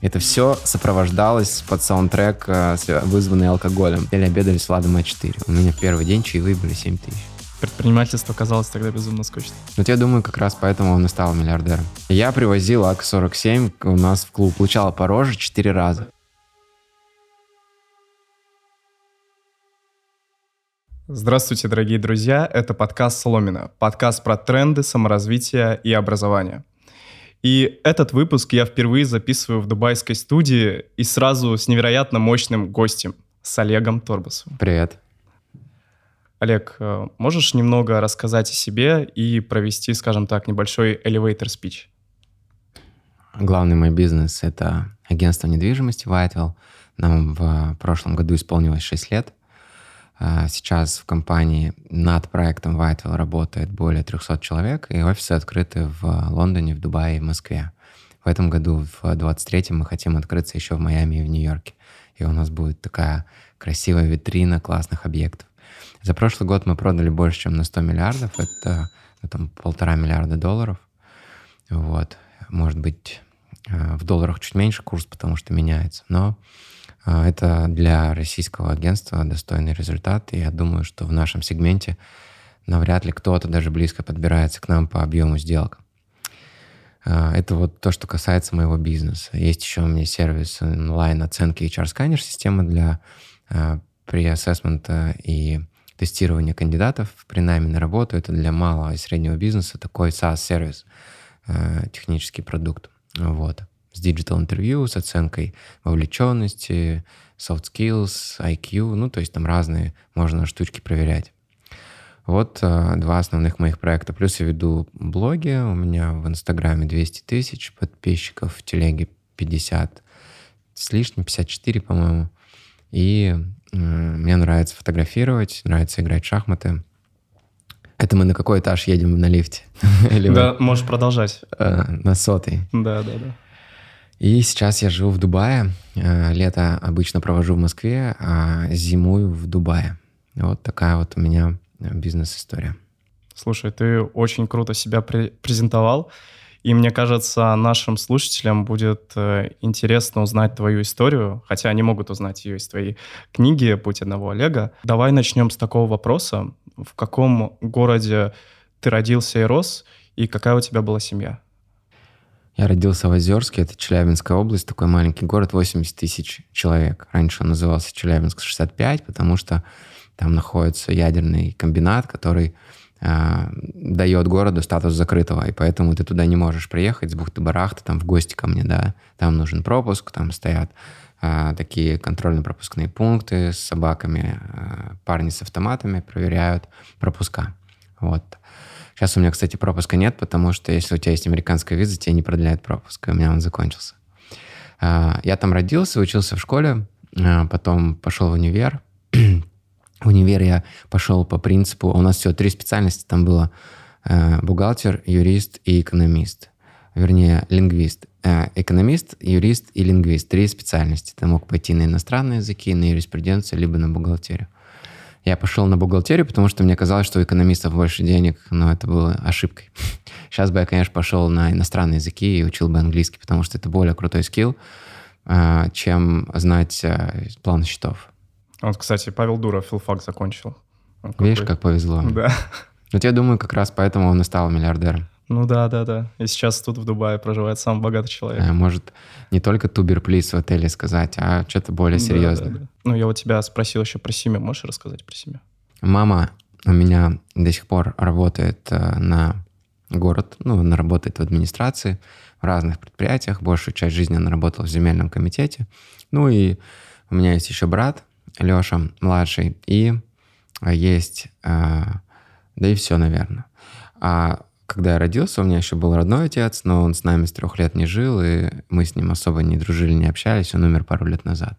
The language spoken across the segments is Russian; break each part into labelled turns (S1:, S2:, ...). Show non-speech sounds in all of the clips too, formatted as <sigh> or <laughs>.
S1: Это все сопровождалось под саундтрек, э, вызванный алкоголем. Или обедали с Ладом А4. У меня первый день чаевые были 7 тысяч.
S2: Предпринимательство казалось тогда безумно скучно.
S1: Вот я думаю, как раз поэтому он и стал миллиардером. Я привозил АК-47 у нас в клуб. Получала по роже 4 раза.
S2: Здравствуйте, дорогие друзья. Это подкаст «Соломина». Подкаст про тренды, саморазвитие и образование. И этот выпуск я впервые записываю в дубайской студии и сразу с невероятно мощным гостем, с Олегом Торбасовым.
S1: Привет.
S2: Олег, э, можешь немного рассказать о себе и провести, скажем так, небольшой elevator speech?
S1: Главный мой бизнес — это агентство недвижимости Whitewell. Нам в прошлом году исполнилось 6 лет. А сейчас в компании над проектом Whitewell работает более 300 человек, и офисы открыты в Лондоне, в Дубае и в Москве. В этом году, в 23-м, мы хотим открыться еще в Майами и в Нью-Йорке. И у нас будет такая красивая витрина классных объектов. За прошлый год мы продали больше, чем на 100 миллиардов. Это ну, там, полтора миллиарда долларов. Вот. Может быть, э, в долларах чуть меньше курс, потому что меняется. Но это для российского агентства достойный результат, и я думаю, что в нашем сегменте навряд ли кто-то даже близко подбирается к нам по объему сделок. А, это вот то, что касается моего бизнеса. Есть еще у меня сервис онлайн-оценки HR-сканер, система для а, pre-ассессмента и тестирования кандидатов при найме на работу. Это для малого и среднего бизнеса такой SaaS-сервис, технический продукт. Вот с digital интервью, с оценкой вовлеченности, soft skills, IQ, ну, то есть там разные можно штучки проверять. Вот э, два основных моих проекта. Плюс я веду блоги. У меня в Инстаграме 200 тысяч подписчиков, в Телеге 50 с лишним, 54, по-моему. И э, мне нравится фотографировать, нравится играть в шахматы. Это мы на какой этаж едем на лифте? <laughs>
S2: Да, можешь продолжать.
S1: Э, на сотый.
S2: Да, да, да.
S1: И сейчас я живу в Дубае. Э, лето обычно провожу в Москве, а зимую в Дубае. Вот такая вот у меня бизнес-история.
S2: Слушай, ты очень круто себя презентовал. И мне кажется, нашим слушателям будет э, интересно узнать твою историю, хотя они могут узнать ее из твоей книги «Путь одного Олега». Давай начнем с такого вопроса. В каком городе ты родился и рос, и какая у тебя была семья?
S1: Я родился в Озерске, это Челябинская область, такой маленький город, 80 тысяч человек. Раньше он назывался Челябинск 65, потому что там находится ядерный комбинат, который э, дает городу статус закрытого, и поэтому ты туда не можешь приехать с бухты-барахты, там в гости ко мне, да, там нужен пропуск, там стоят э, такие контрольно-пропускные пункты с собаками, э, парни с автоматами проверяют пропуска. Вот. Сейчас у меня, кстати, пропуска нет, потому что если у тебя есть американская виза, тебе не продляют пропуск, и у меня он закончился. А, я там родился, учился в школе, а, потом пошел в универ. <clears throat> В универ я пошел по принципу, у нас всего три специальности там было, а, бухгалтер, юрист и экономист. Вернее, лингвист. Экономист, юрист и лингвист. Три специальности. Ты мог пойти на иностранные языки, на юриспруденцию, либо на бухгалтерию. Я пошел на бухгалтерию, потому что мне казалось, что у экономистов больше денег, но это было ошибкой. <laughs> Сейчас бы я, конечно, пошел на иностранные языки и учил бы английский, потому что это более крутой скилл, а, чем знать а, план счетов.
S2: Вот, кстати, Павел Дуров филфак закончил.
S1: Видишь, как повезло.
S2: Да.
S1: Вот я думаю, как раз поэтому он и стал миллиардером.
S2: Ну да, да, да. И сейчас тут в Дубае проживает самый богатый человек.
S1: А, может, не только тубер плиз в отеле сказать, а что-то более серьезное. Да, да.
S2: Ну, я вот тебя спросил еще про семью. Можешь рассказать про семью?
S1: Мама у меня до сих пор работает э, на город, ну, она работает в администрации, в разных предприятиях. Большую часть жизни она работала в земельном комитете. Ну и у меня есть еще брат, Леша, младший, и есть, э, да и все, наверное. А когда я родился, у меня еще был родной отец, но он с нами с трех лет не жил, и мы с ним особо не дружили, не общались. Он умер пару лет назад.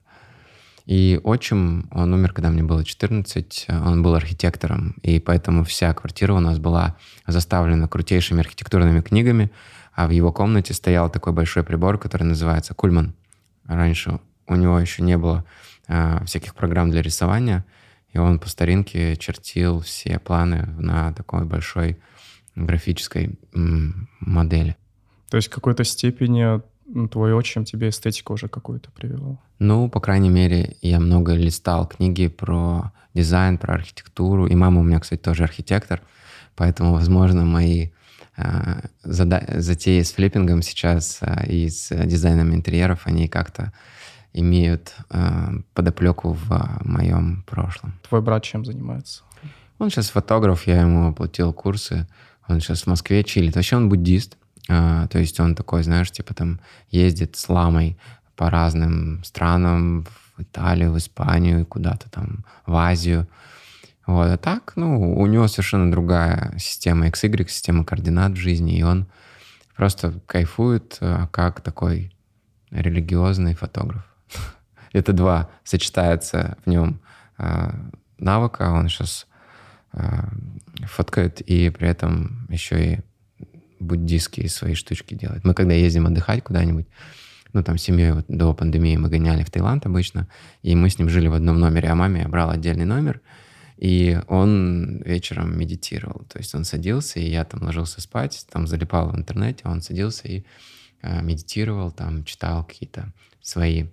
S1: И отчим, он умер, когда мне было 14, он был архитектором, и поэтому вся квартира у нас была заставлена крутейшими архитектурными книгами, а в его комнате стоял такой большой прибор, который называется Кульман. Раньше у него еще не было а, всяких программ для рисования, и он по старинке чертил все планы на такой большой графической модели.
S2: То есть в какой-то степени твой отчим тебе эстетику уже какую-то привел?
S1: Ну, по крайней мере, я много листал книги про дизайн, про архитектуру. И мама у меня, кстати, тоже архитектор. Поэтому, возможно, мои э, затеи с флиппингом сейчас э, и с дизайном интерьеров, они как-то имеют э, подоплеку в моем прошлом.
S2: Твой брат чем занимается?
S1: Он сейчас фотограф, я ему оплатил курсы. Он сейчас в Москве чилит. Вообще он буддист. Э, то есть он такой, знаешь, типа там ездит с ламой по разным странам, в Италию, в Испанию, куда-то там, в Азию. Вот. А так, ну, у него совершенно другая система XY, система координат в жизни, и он просто кайфует э, как такой религиозный фотограф. <laughs> Это два сочетается в нем э, навыка. Он сейчас э, фоткает и при этом еще и буддийские свои штучки делает. Мы когда ездим отдыхать куда-нибудь, ну, там, семьей вот до пандемии мы гоняли в Таиланд обычно, и мы с ним жили в одном номере, а маме я брал отдельный номер, и он вечером медитировал. То есть он садился, и я там ложился спать, там залипал в интернете, он садился и э, медитировал, там читал какие-то свои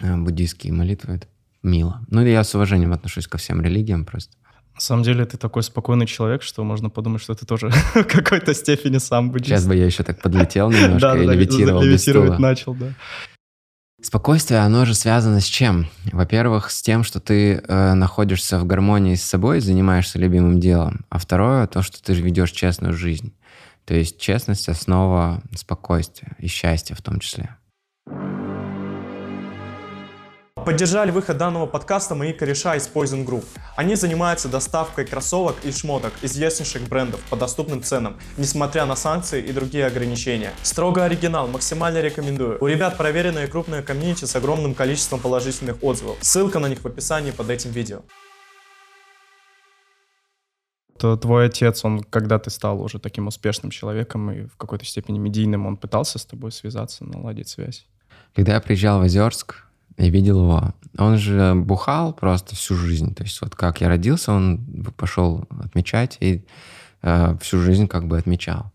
S1: э, буддийские молитвы. Это мило. Ну, я с уважением отношусь ко всем религиям просто.
S2: На самом деле ты такой спокойный человек, что можно подумать, что ты тоже <laughs> в какой-то степени сам буддист.
S1: Сейчас бы я еще так подлетел немножко и левитировал
S2: Левитировать начал, да.
S1: Спокойствие, оно же связано с чем? Во-первых, с тем, что ты э, находишься в гармонии с собой, занимаешься любимым делом. А второе, то, что ты ведешь честную жизнь. То есть честность — основа спокойствия и счастья в том числе.
S3: Поддержали выход данного подкаста мои кореша из Poison Group. Они занимаются доставкой кроссовок и шмоток известнейших брендов по доступным ценам, несмотря на санкции и другие ограничения. Строго оригинал, максимально рекомендую. У ребят проверенная крупная комьюнити с огромным количеством положительных отзывов. Ссылка на них в описании под этим видео.
S2: То твой отец, он, когда ты стал уже таким успешным человеком и в какой-то степени медийным, он пытался с тобой связаться, наладить связь?
S1: Когда я приезжал в Озерск, я видел его. Он же бухал просто всю жизнь. То есть вот как я родился, он пошел отмечать и э, всю жизнь как бы отмечал.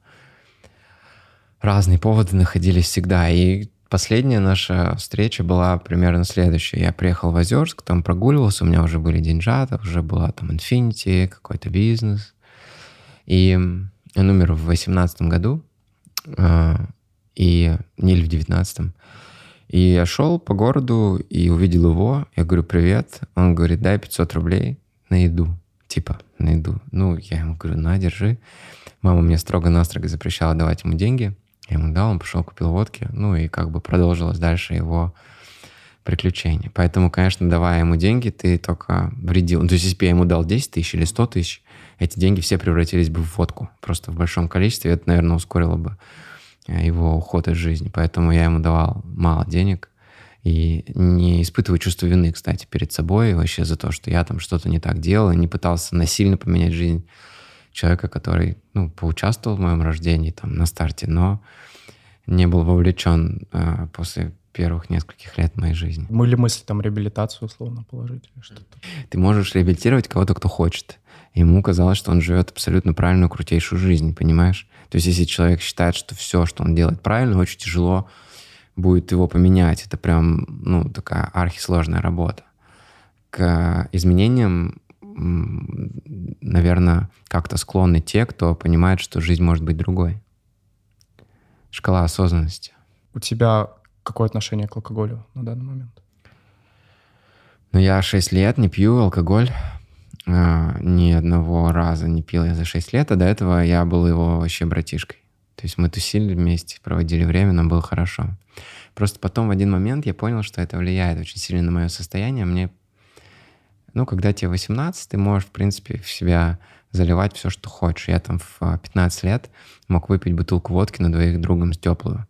S1: Разные поводы находились всегда. И последняя наша встреча была примерно следующая. Я приехал в Озерск, там прогуливался, у меня уже были деньжата, уже была там Infinity, какой-то бизнес. И он умер в 18 году, э, и, не или в 19 и я шел по городу и увидел его. Я говорю, привет. Он говорит, дай 500 рублей на еду. Типа, на еду. Ну, я ему говорю, на, держи. Мама мне строго-настрого запрещала давать ему деньги. Я ему дал, он пошел, купил водки. Ну, и как бы продолжилось дальше его приключение. Поэтому, конечно, давая ему деньги, ты только вредил. Ну, то есть, если бы я ему дал 10 тысяч или 100 тысяч, эти деньги все превратились бы в водку. Просто в большом количестве. Это, наверное, ускорило бы его уход из жизни. Поэтому я ему давал мало денег. И не испытываю чувство вины, кстати, перед собой вообще за то, что я там что-то не так делал, и не пытался насильно поменять жизнь человека, который, ну, поучаствовал в моем рождении там на старте, но не был вовлечен э, после первых нескольких лет моей жизни.
S2: Были мысли там реабилитацию условно положить или что-то?
S1: Ты можешь реабилитировать кого-то, кто хочет. Ему казалось, что он живет абсолютно правильную, крутейшую жизнь, понимаешь? То есть если человек считает, что все, что он делает правильно, очень тяжело будет его поменять. Это прям, ну, такая архисложная работа. К изменениям, наверное, как-то склонны те, кто понимает, что жизнь может быть другой. Шкала осознанности.
S2: У тебя какое отношение к алкоголю на данный момент?
S1: Ну, я 6 лет не пью алкоголь. А, ни одного раза не пил я за 6 лет, а до этого я был его вообще братишкой. То есть мы тусили вместе, проводили время, нам было хорошо. Просто потом в один момент я понял, что это влияет очень сильно на мое состояние. Мне, ну, когда тебе 18, ты можешь, в принципе, в себя заливать все, что хочешь. Я там в 15 лет мог выпить бутылку водки на двоих другом с теплую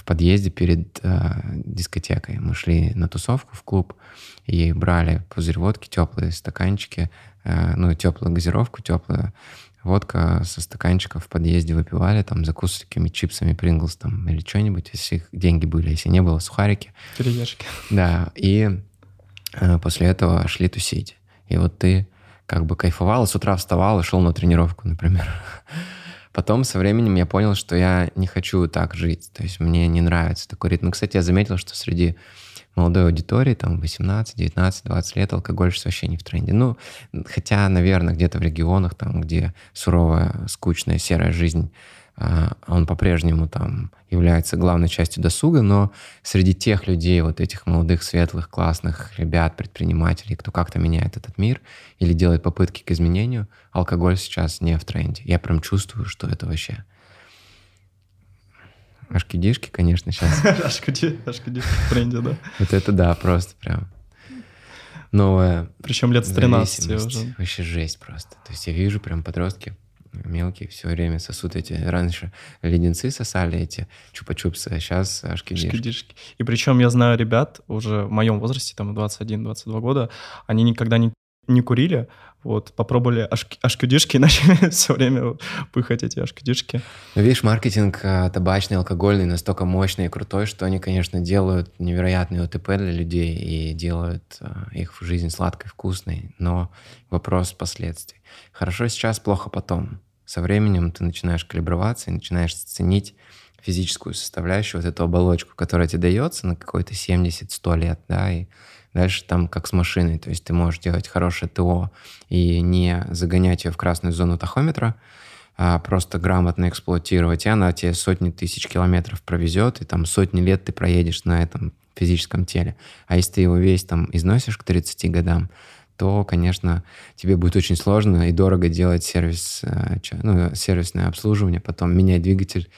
S1: в подъезде перед э, дискотекой. Мы шли на тусовку в клуб и брали пузырь водки, теплые стаканчики, ну, теплую газировку, теплую водка со стаканчиков в подъезде выпивали, там, закусывали какими чипсами, Принглс там, или что-нибудь, если их деньги были, если не было, сухарики.
S2: Кириешки.
S1: Да, и э, после этого шли тусить. И вот ты как бы кайфовал, с утра вставал и шел на тренировку, например. <laughs> Потом со временем я понял, что я не хочу так жить. То есть мне не нравится такой ритм. Кстати, я заметил, что среди молодой аудитории, там 18, 19, 20 лет, алкоголь сейчас вообще не в тренде. Ну, хотя, наверное, где-то в регионах, там, где суровая, скучная, серая жизнь, а, он по-прежнему там является главной частью досуга, но среди тех людей, вот этих молодых, светлых, классных ребят, предпринимателей, кто как-то меняет этот мир или делает попытки к изменению, алкоголь сейчас не в тренде. Я прям чувствую, что это вообще Ашкидишки, конечно, сейчас. <laughs>
S2: Ашкидишки в тренде, да.
S1: Вот это да, просто прям новая
S2: Причем лет с 13 уже.
S1: Вообще жесть просто. То есть я вижу прям подростки мелкие все время сосут эти. Раньше леденцы сосали эти чупа-чупсы, а сейчас ашкидишки. ашкидишки.
S2: И причем я знаю ребят уже в моем возрасте, там 21-22 года, они никогда не, не курили, вот, попробовали ашкюдишки, <laughs> начали все время пыхать эти ашкюдишки.
S1: Ну, видишь, маркетинг а, табачный, алкогольный настолько мощный и крутой, что они, конечно, делают невероятный ОТП для людей и делают а, их жизнь сладкой, вкусной, но вопрос последствий. Хорошо сейчас, плохо потом. Со временем ты начинаешь калиброваться и начинаешь ценить физическую составляющую, вот эту оболочку, которая тебе дается на какой-то 70-100 лет, да, и Дальше там как с машиной, то есть ты можешь делать хорошее ТО и не загонять ее в красную зону тахометра, а просто грамотно эксплуатировать, и она тебе сотни тысяч километров провезет, и там сотни лет ты проедешь на этом физическом теле. А если ты его весь там износишь к 30 годам, то, конечно, тебе будет очень сложно и дорого делать сервис, э, ну, сервисное обслуживание, потом менять двигатель,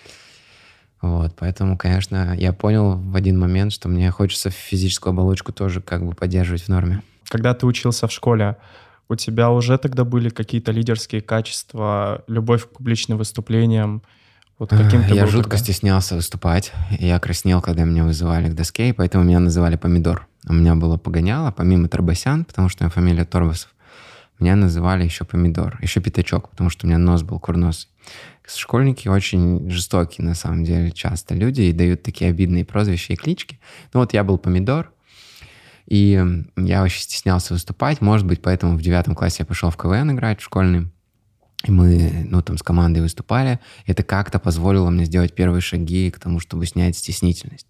S1: вот, поэтому, конечно, я понял в один момент, что мне хочется физическую оболочку тоже как бы поддерживать в норме.
S2: Когда ты учился в школе, у тебя уже тогда были какие-то лидерские качества, любовь к публичным выступлениям?
S1: Вот каким ты Я жутко тогда? стеснялся выступать. Я краснел, когда меня вызывали к доске, и поэтому меня называли Помидор. У меня было погоняло, помимо Торбасян, потому что у меня фамилия Торбасов, меня называли еще Помидор, еще Пятачок, потому что у меня нос был курносый. Школьники очень жестокие, на самом деле, часто люди и дают такие обидные прозвища и клички. Ну вот я был помидор, и я очень стеснялся выступать. Может быть, поэтому в девятом классе я пошел в КВН играть в школьный. И мы, ну, там, с командой выступали. Это как-то позволило мне сделать первые шаги к тому, чтобы снять стеснительность.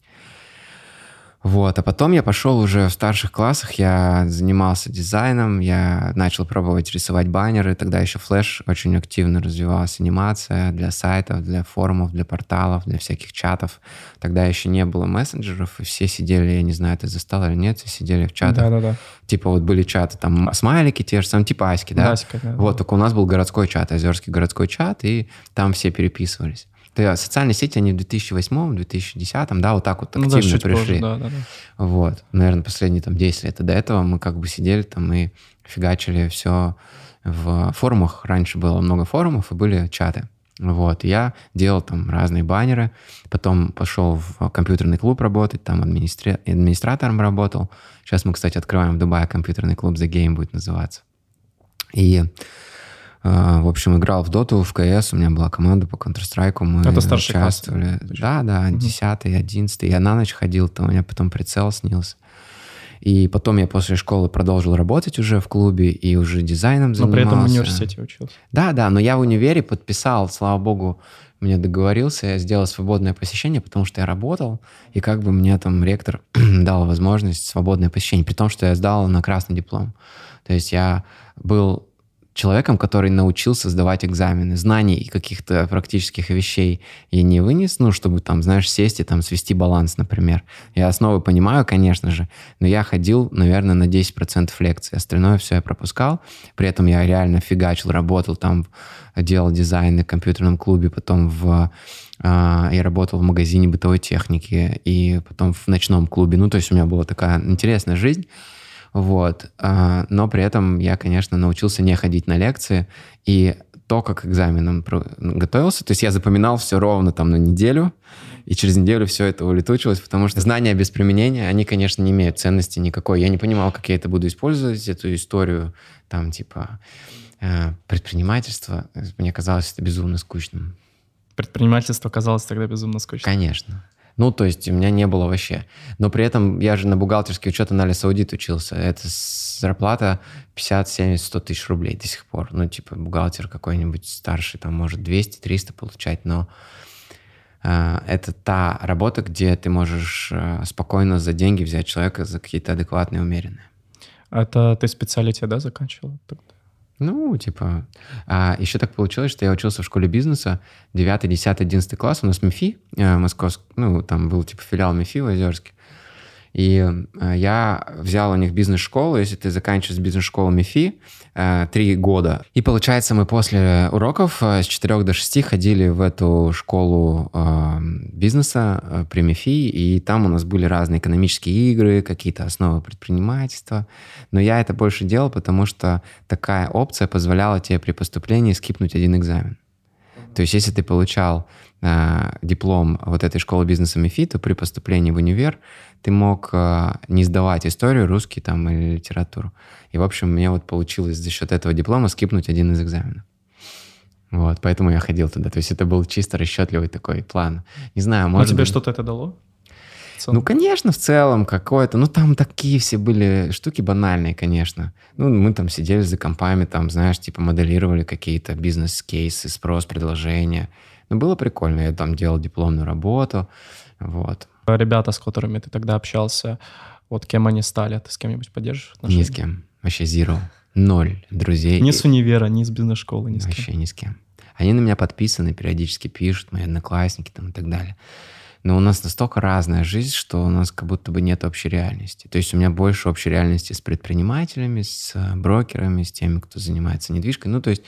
S1: Вот, а потом я пошел уже в старших классах, я занимался дизайном, я начал пробовать рисовать баннеры, тогда еще флеш очень активно развивалась, анимация для сайтов, для форумов, для порталов, для всяких чатов. Тогда еще не было мессенджеров, и все сидели, я не знаю, ты застал или нет, все сидели в чатах.
S2: Да-да-да.
S1: Типа вот были чаты, там смайлики те же самые, типа Аськи, да?
S2: Аська, да.
S1: Вот, только у нас был городской чат, Озерский городской чат, и там все переписывались. Да, социальные сети, они в 2008-2010, да, вот так вот активно ну, да, пришли. Позже, да, да, да. Вот, наверное, последние там 10 лет. И до этого мы как бы сидели там и фигачили все в форумах. Раньше было много форумов и были чаты. Вот, я делал там разные баннеры, потом пошел в компьютерный клуб работать, там администра... администратором работал. Сейчас мы, кстати, открываем в Дубае компьютерный клуб The Game будет называться. И а, в общем, играл в доту, в КС, у меня была команда по Counter-Strike, мы
S2: Это старший
S1: участвовали. Класс, да, да, десятый, одиннадцатый. Я на ночь ходил, там у меня потом прицел снился. И потом я после школы продолжил работать уже в клубе и уже дизайном занимался.
S2: Но при этом в университете учился.
S1: Да, да, но я в универе подписал, слава богу, мне договорился, я сделал свободное посещение, потому что я работал, и как бы мне там ректор <clears throat> дал возможность свободное посещение, при том, что я сдал на красный диплом. То есть я был человеком, который научился сдавать экзамены. Знаний и каких-то практических вещей я не вынес, ну, чтобы там, знаешь, сесть и там свести баланс, например. Я основы понимаю, конечно же, но я ходил, наверное, на 10% лекций. Остальное все я пропускал. При этом я реально фигачил, работал там, делал дизайн в компьютерном клубе, потом в а, я работал в магазине бытовой техники и потом в ночном клубе. Ну, то есть у меня была такая интересная жизнь. Вот. А, но при этом я, конечно, научился не ходить на лекции. И то, как к экзаменам готовился, то есть я запоминал все ровно там на неделю, и через неделю все это улетучилось, потому что знания без применения, они, конечно, не имеют ценности никакой. Я не понимал, как я это буду использовать, эту историю, там, типа, э, предпринимательство. Мне казалось это безумно скучным.
S2: Предпринимательство казалось тогда безумно скучным?
S1: Конечно. Ну, то есть у меня не было вообще. Но при этом я же на бухгалтерский учет анализ аудит учился. Это зарплата 50, 70, 100 тысяч рублей до сих пор. Ну, типа бухгалтер какой-нибудь старший, там может 200-300 получать, но э, это та работа, где ты можешь э, спокойно за деньги взять человека за какие-то адекватные, умеренные.
S2: Это ты специалитет, да, заканчивал? Тогда?
S1: Ну, типа... А еще так получилось, что я учился в школе бизнеса 9, 10, 11 класс. У нас МИФИ э, московский, ну, там был типа филиал МИФИ в Озерске. И э, я взял у них бизнес-школу, если ты заканчиваешь бизнес-школу МИФИ, э, три года. И получается, мы после уроков э, с 4 до 6 ходили в эту школу бизнеса при МИФИ, и там у нас были разные экономические игры, какие-то основы предпринимательства. Но я это больше делал, потому что такая опция позволяла тебе при поступлении скипнуть один экзамен. То есть, если ты получал диплом вот этой школы бизнеса МИФИ, то при поступлении в универ ты мог э, не сдавать историю, русский там или литературу. И, в общем, мне вот получилось за счет этого диплома скипнуть один из экзаменов. Вот, поэтому я ходил туда. То есть это был чисто расчетливый такой план. Не знаю, может
S2: Но тебе
S1: быть...
S2: что-то это дало?
S1: Ну, конечно, в целом какое-то. Ну, там такие все были штуки банальные, конечно. Ну, мы там сидели за компами, там, знаешь, типа моделировали какие-то бизнес-кейсы, спрос, предложения. Ну, было прикольно. Я там делал дипломную работу. Вот.
S2: Ребята, с которыми ты тогда общался, вот кем они стали? Ты с кем-нибудь поддерживаешь
S1: отношения? Ни с кем. Вообще zero. Ноль друзей.
S2: Ни с универа, ни с бизнес-школы, ни с
S1: Вообще кем. ни с кем. Они на меня подписаны, периодически пишут, мои одноклассники там и так далее. Но у нас настолько разная жизнь, что у нас как будто бы нет общей реальности. То есть у меня больше общей реальности с предпринимателями, с э, брокерами, с теми, кто занимается недвижкой. Ну, то есть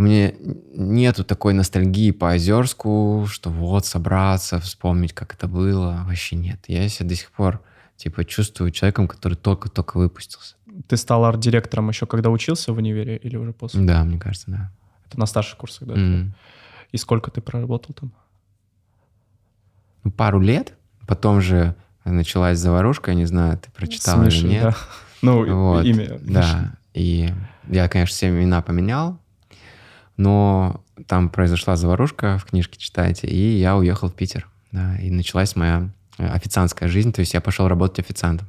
S1: у меня нету такой ностальгии по Озерску, что вот собраться, вспомнить, как это было. Вообще нет. Я себя до сих пор типа чувствую человеком, который только-только выпустился.
S2: Ты стал арт-директором еще когда учился в универе или уже после?
S1: Да, мне кажется, да.
S2: Это на старших курсах, да? Mm. И сколько ты проработал там?
S1: Ну, пару лет. Потом же началась заварушка, я не знаю, ты прочитал или нет. Да.
S2: Ну, вот, имя.
S1: Да, и я, конечно, все имена поменял, но там произошла заварушка, в книжке читайте, и я уехал в Питер. Да, и началась моя э, официантская жизнь, то есть я пошел работать официантом.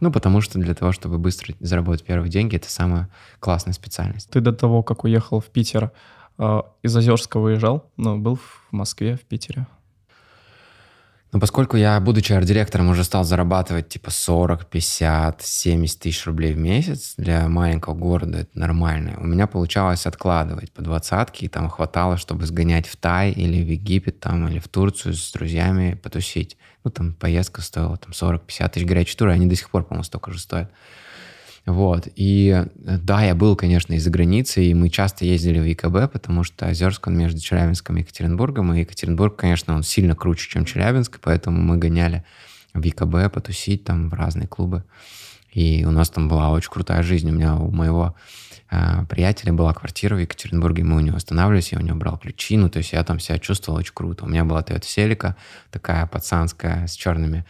S1: Ну, потому что для того, чтобы быстро заработать первые деньги, это самая классная специальность.
S2: Ты до того, как уехал в Питер, э, из Озерска выезжал? Ну, был в Москве, в Питере?
S1: Но поскольку я, будучи арт-директором, уже стал зарабатывать типа 40, 50, 70 тысяч рублей в месяц, для маленького города это нормально. У меня получалось откладывать по двадцатке, и там хватало, чтобы сгонять в Тай или в Египет, там, или в Турцию с друзьями потусить. Ну, там поездка стоила там 40-50 тысяч горячей туры, они до сих пор, по-моему, столько же стоят. Вот. И э, да, я был, конечно, из-за границы, и мы часто ездили в ЕКБ, потому что Озерск, он между Челябинском и Екатеринбургом, и Екатеринбург, конечно, он сильно круче, чем Челябинск, поэтому мы гоняли в ЕКБ потусить там в разные клубы. И у нас там была очень крутая жизнь. У меня у моего э, приятеля была квартира в Екатеринбурге, мы у него останавливались, я у него брал ключи, ну, то есть я там себя чувствовал очень круто. У меня была Toyota Селика, такая пацанская, с черными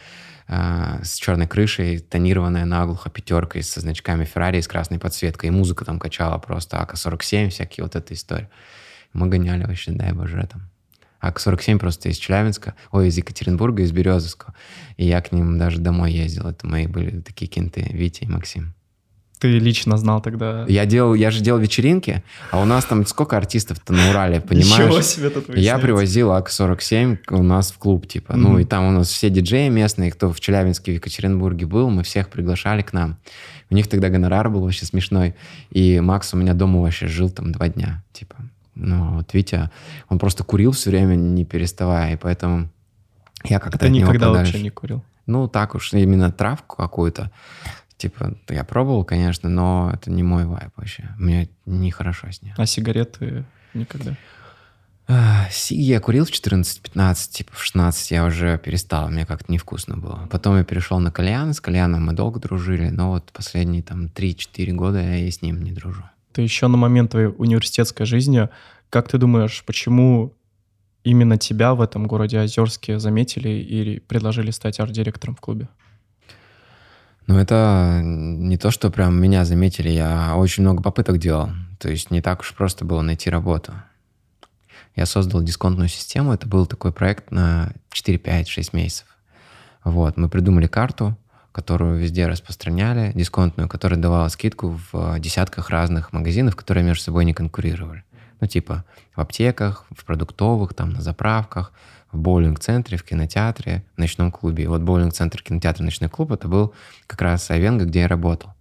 S1: э, с черной крышей, тонированная наглухо пятеркой со значками Ferrari с красной подсветкой. И музыка там качала просто АК-47, всякие вот эта история. Мы гоняли вообще, дай боже, там. АК-47 просто из Челябинска, ой, из Екатеринбурга, из Березовского. И я к ним даже домой ездил. Это мои были такие кенты, Витя и Максим.
S2: Ты лично знал тогда?
S1: Я делал, я же делал вечеринки, а у нас там сколько артистов-то на Урале, понимаешь? Ничего себе тут Я привозил АК-47 у нас в клуб, типа. Mm-hmm. Ну, и там у нас все диджеи местные, кто в Челябинске, в Екатеринбурге был, мы всех приглашали к нам. У них тогда гонорар был вообще смешной. И Макс у меня дома вообще жил там два дня, типа. Ну, вот Витя, он просто курил все время, не переставая, и поэтому я как-то
S2: Ты никогда вообще не курил?
S1: Ну, так уж, именно травку какую-то. Типа, я пробовал, конечно, но это не мой вайп вообще. Мне нехорошо с ней.
S2: А сигареты никогда?
S1: Я курил в 14-15, типа в 16 я уже перестал, мне как-то невкусно было. Потом я перешел на кальян, с кальяном мы долго дружили, но вот последние там 3-4 года я и с ним не дружу.
S2: Ты еще на момент твоей университетской жизни, как ты думаешь, почему именно тебя в этом городе Озерске заметили и предложили стать арт-директором в клубе?
S1: Ну, это не то, что прям меня заметили, я очень много попыток делал. То есть не так уж просто было найти работу. я создал дисконтную систему. Это был такой проект на 4, 5, 6 месяцев. Вот, мы придумали карту, которую везде распространяли, дисконтную, которая давала скидку в десятках разных магазинов, которые между собой не конкурировали. Ну, типа в аптеках, в продуктовых, там, на заправках, в боулинг-центре, в кинотеатре, в ночном клубе. И вот боулинг-центр, кинотеатр, ночной клуб — это был как раз Айвенго, где я работал.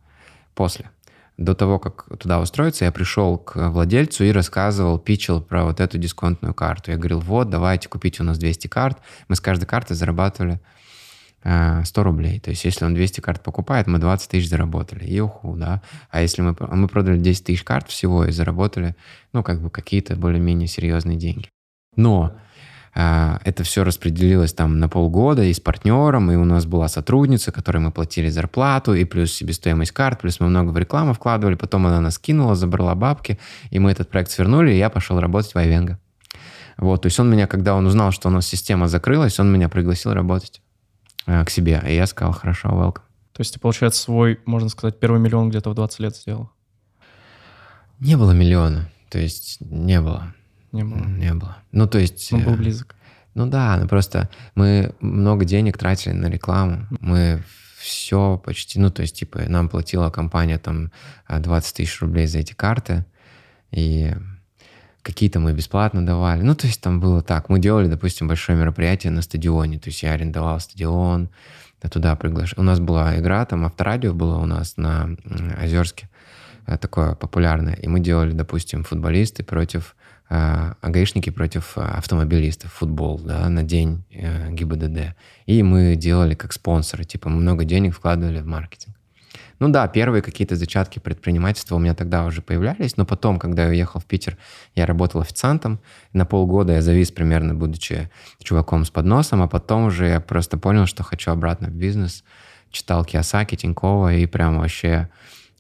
S1: После. До того, как туда устроиться, я пришел к владельцу и рассказывал, пичил про вот эту дисконтную карту. Я говорил, вот, давайте купите у нас 200 карт. Мы с каждой карты зарабатывали 100 рублей. То есть если он 200 карт покупает, мы 20 тысяч заработали. И уху, да. А если мы, мы продали 10 тысяч карт всего и заработали, ну, как бы какие-то более-менее серьезные деньги. Но это все распределилось там на полгода и с партнером, и у нас была сотрудница, которой мы платили зарплату, и плюс себестоимость карт, плюс мы много в рекламу вкладывали, потом она нас кинула, забрала бабки, и мы этот проект свернули, и я пошел работать в Айвенго. Вот, то есть он меня, когда он узнал, что у нас система закрылась, он меня пригласил работать э, к себе, и я сказал, хорошо, welcome.
S2: То есть ты, получается, свой, можно сказать, первый миллион где-то в 20 лет сделал?
S1: Не было миллиона, то есть не было.
S2: Не было.
S1: Не было. Ну, то есть...
S2: Он был э, близок.
S1: Ну да, ну просто мы много денег тратили на рекламу. Мы все почти, ну то есть типа нам платила компания там 20 э, тысяч рублей за эти карты, и какие-то мы бесплатно давали. Ну то есть там было так. Мы делали, допустим, большое мероприятие на стадионе, то есть я арендовал стадион, я туда приглашал. У нас была игра, там авторадио было у нас на Озерске, э, такое популярное, и мы делали, допустим, футболисты против а, гаишники против а, автомобилистов, футбол, да, на день э, ГИБДД. И мы делали как спонсоры, типа много денег вкладывали в маркетинг. Ну да, первые какие-то зачатки предпринимательства у меня тогда уже появлялись, но потом, когда я уехал в Питер, я работал официантом. На полгода я завис примерно, будучи чуваком с подносом, а потом уже я просто понял, что хочу обратно в бизнес. Читал Киосаки, Тинькова и прям вообще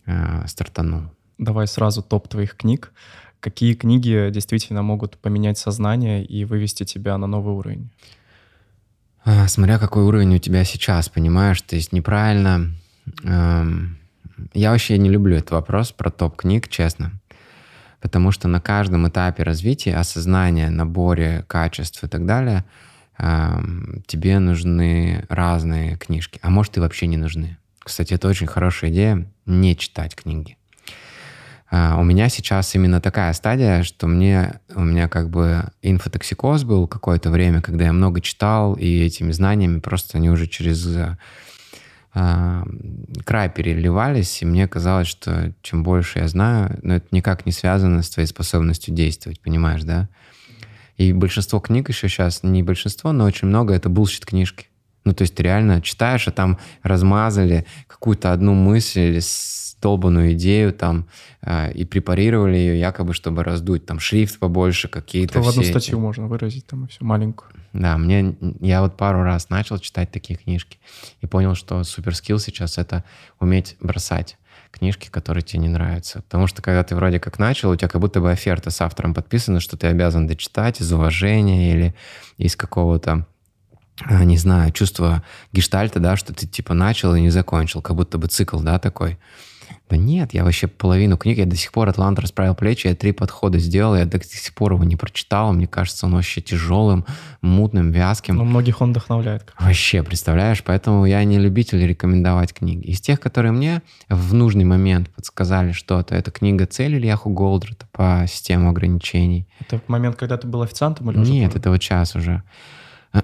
S1: э, стартанул.
S2: Давай сразу топ твоих книг какие книги действительно могут поменять сознание и вывести тебя на новый уровень?
S1: А, смотря какой уровень у тебя сейчас, понимаешь, то есть неправильно... Эм, я вообще не люблю этот вопрос про топ книг, честно. Потому что на каждом этапе развития, осознания, наборе качеств и так далее, эм, тебе нужны разные книжки. А может, и вообще не нужны. Кстати, это очень хорошая идея не читать книги. А, у меня сейчас именно такая стадия, что мне, у меня как бы инфотоксикоз был какое-то время, когда я много читал, и этими знаниями просто они уже через э, край переливались, и мне казалось, что чем больше я знаю, но это никак не связано с твоей способностью действовать, понимаешь, да? И большинство книг еще сейчас, не большинство, но очень много, это bullshit книжки. Ну, то есть ты реально читаешь, а там размазали какую-то одну мысль или долбанную идею там э, и препарировали ее якобы, чтобы раздуть. Там шрифт побольше, какие-то
S2: В одну статью эти. можно выразить там и все, маленькую.
S1: Да, мне, я вот пару раз начал читать такие книжки и понял, что суперскилл сейчас — это уметь бросать книжки, которые тебе не нравятся. Потому что когда ты вроде как начал, у тебя как будто бы оферта с автором подписана, что ты обязан дочитать из уважения или из какого-то а, не знаю, чувство гештальта, да, что ты типа начал и не закончил, как будто бы цикл, да, такой. Да нет, я вообще половину книг, я до сих пор «Атлант расправил плечи», я три подхода сделал, я до сих пор его не прочитал, мне кажется, он вообще тяжелым, мутным, вязким.
S2: Но многих он вдохновляет.
S1: Вообще, представляешь? Поэтому я не любитель рекомендовать книги. Из тех, которые мне в нужный момент подсказали что-то, это книга «Цель» Ильяху Голдрата по системе ограничений.
S2: Это момент, когда ты был официантом или
S1: уже? Нет, это вот сейчас уже.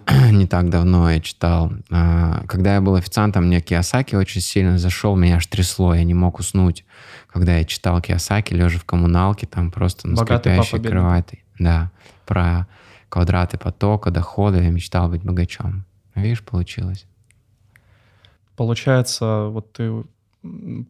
S1: <clears throat> не так давно я читал. А, когда я был официантом, мне Киосаки очень сильно зашел, меня аж трясло, я не мог уснуть. Когда я читал Киосаки, лежа в коммуналке, там просто на скрипящей кровати. Да, про квадраты потока, дохода, я мечтал быть богачом. Видишь, получилось.
S2: Получается, вот ты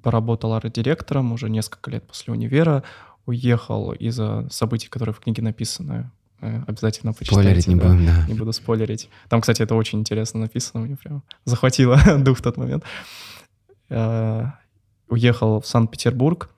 S2: поработал арт-директором уже несколько лет после универа, уехал из-за событий, которые в книге написаны, обязательно почитайте.
S1: Спойлерить не да. будем, да.
S2: Не буду спойлерить. Там, кстати, это очень интересно написано, мне прям захватило <laughs> дух в тот момент. Э, уехал в Санкт-Петербург,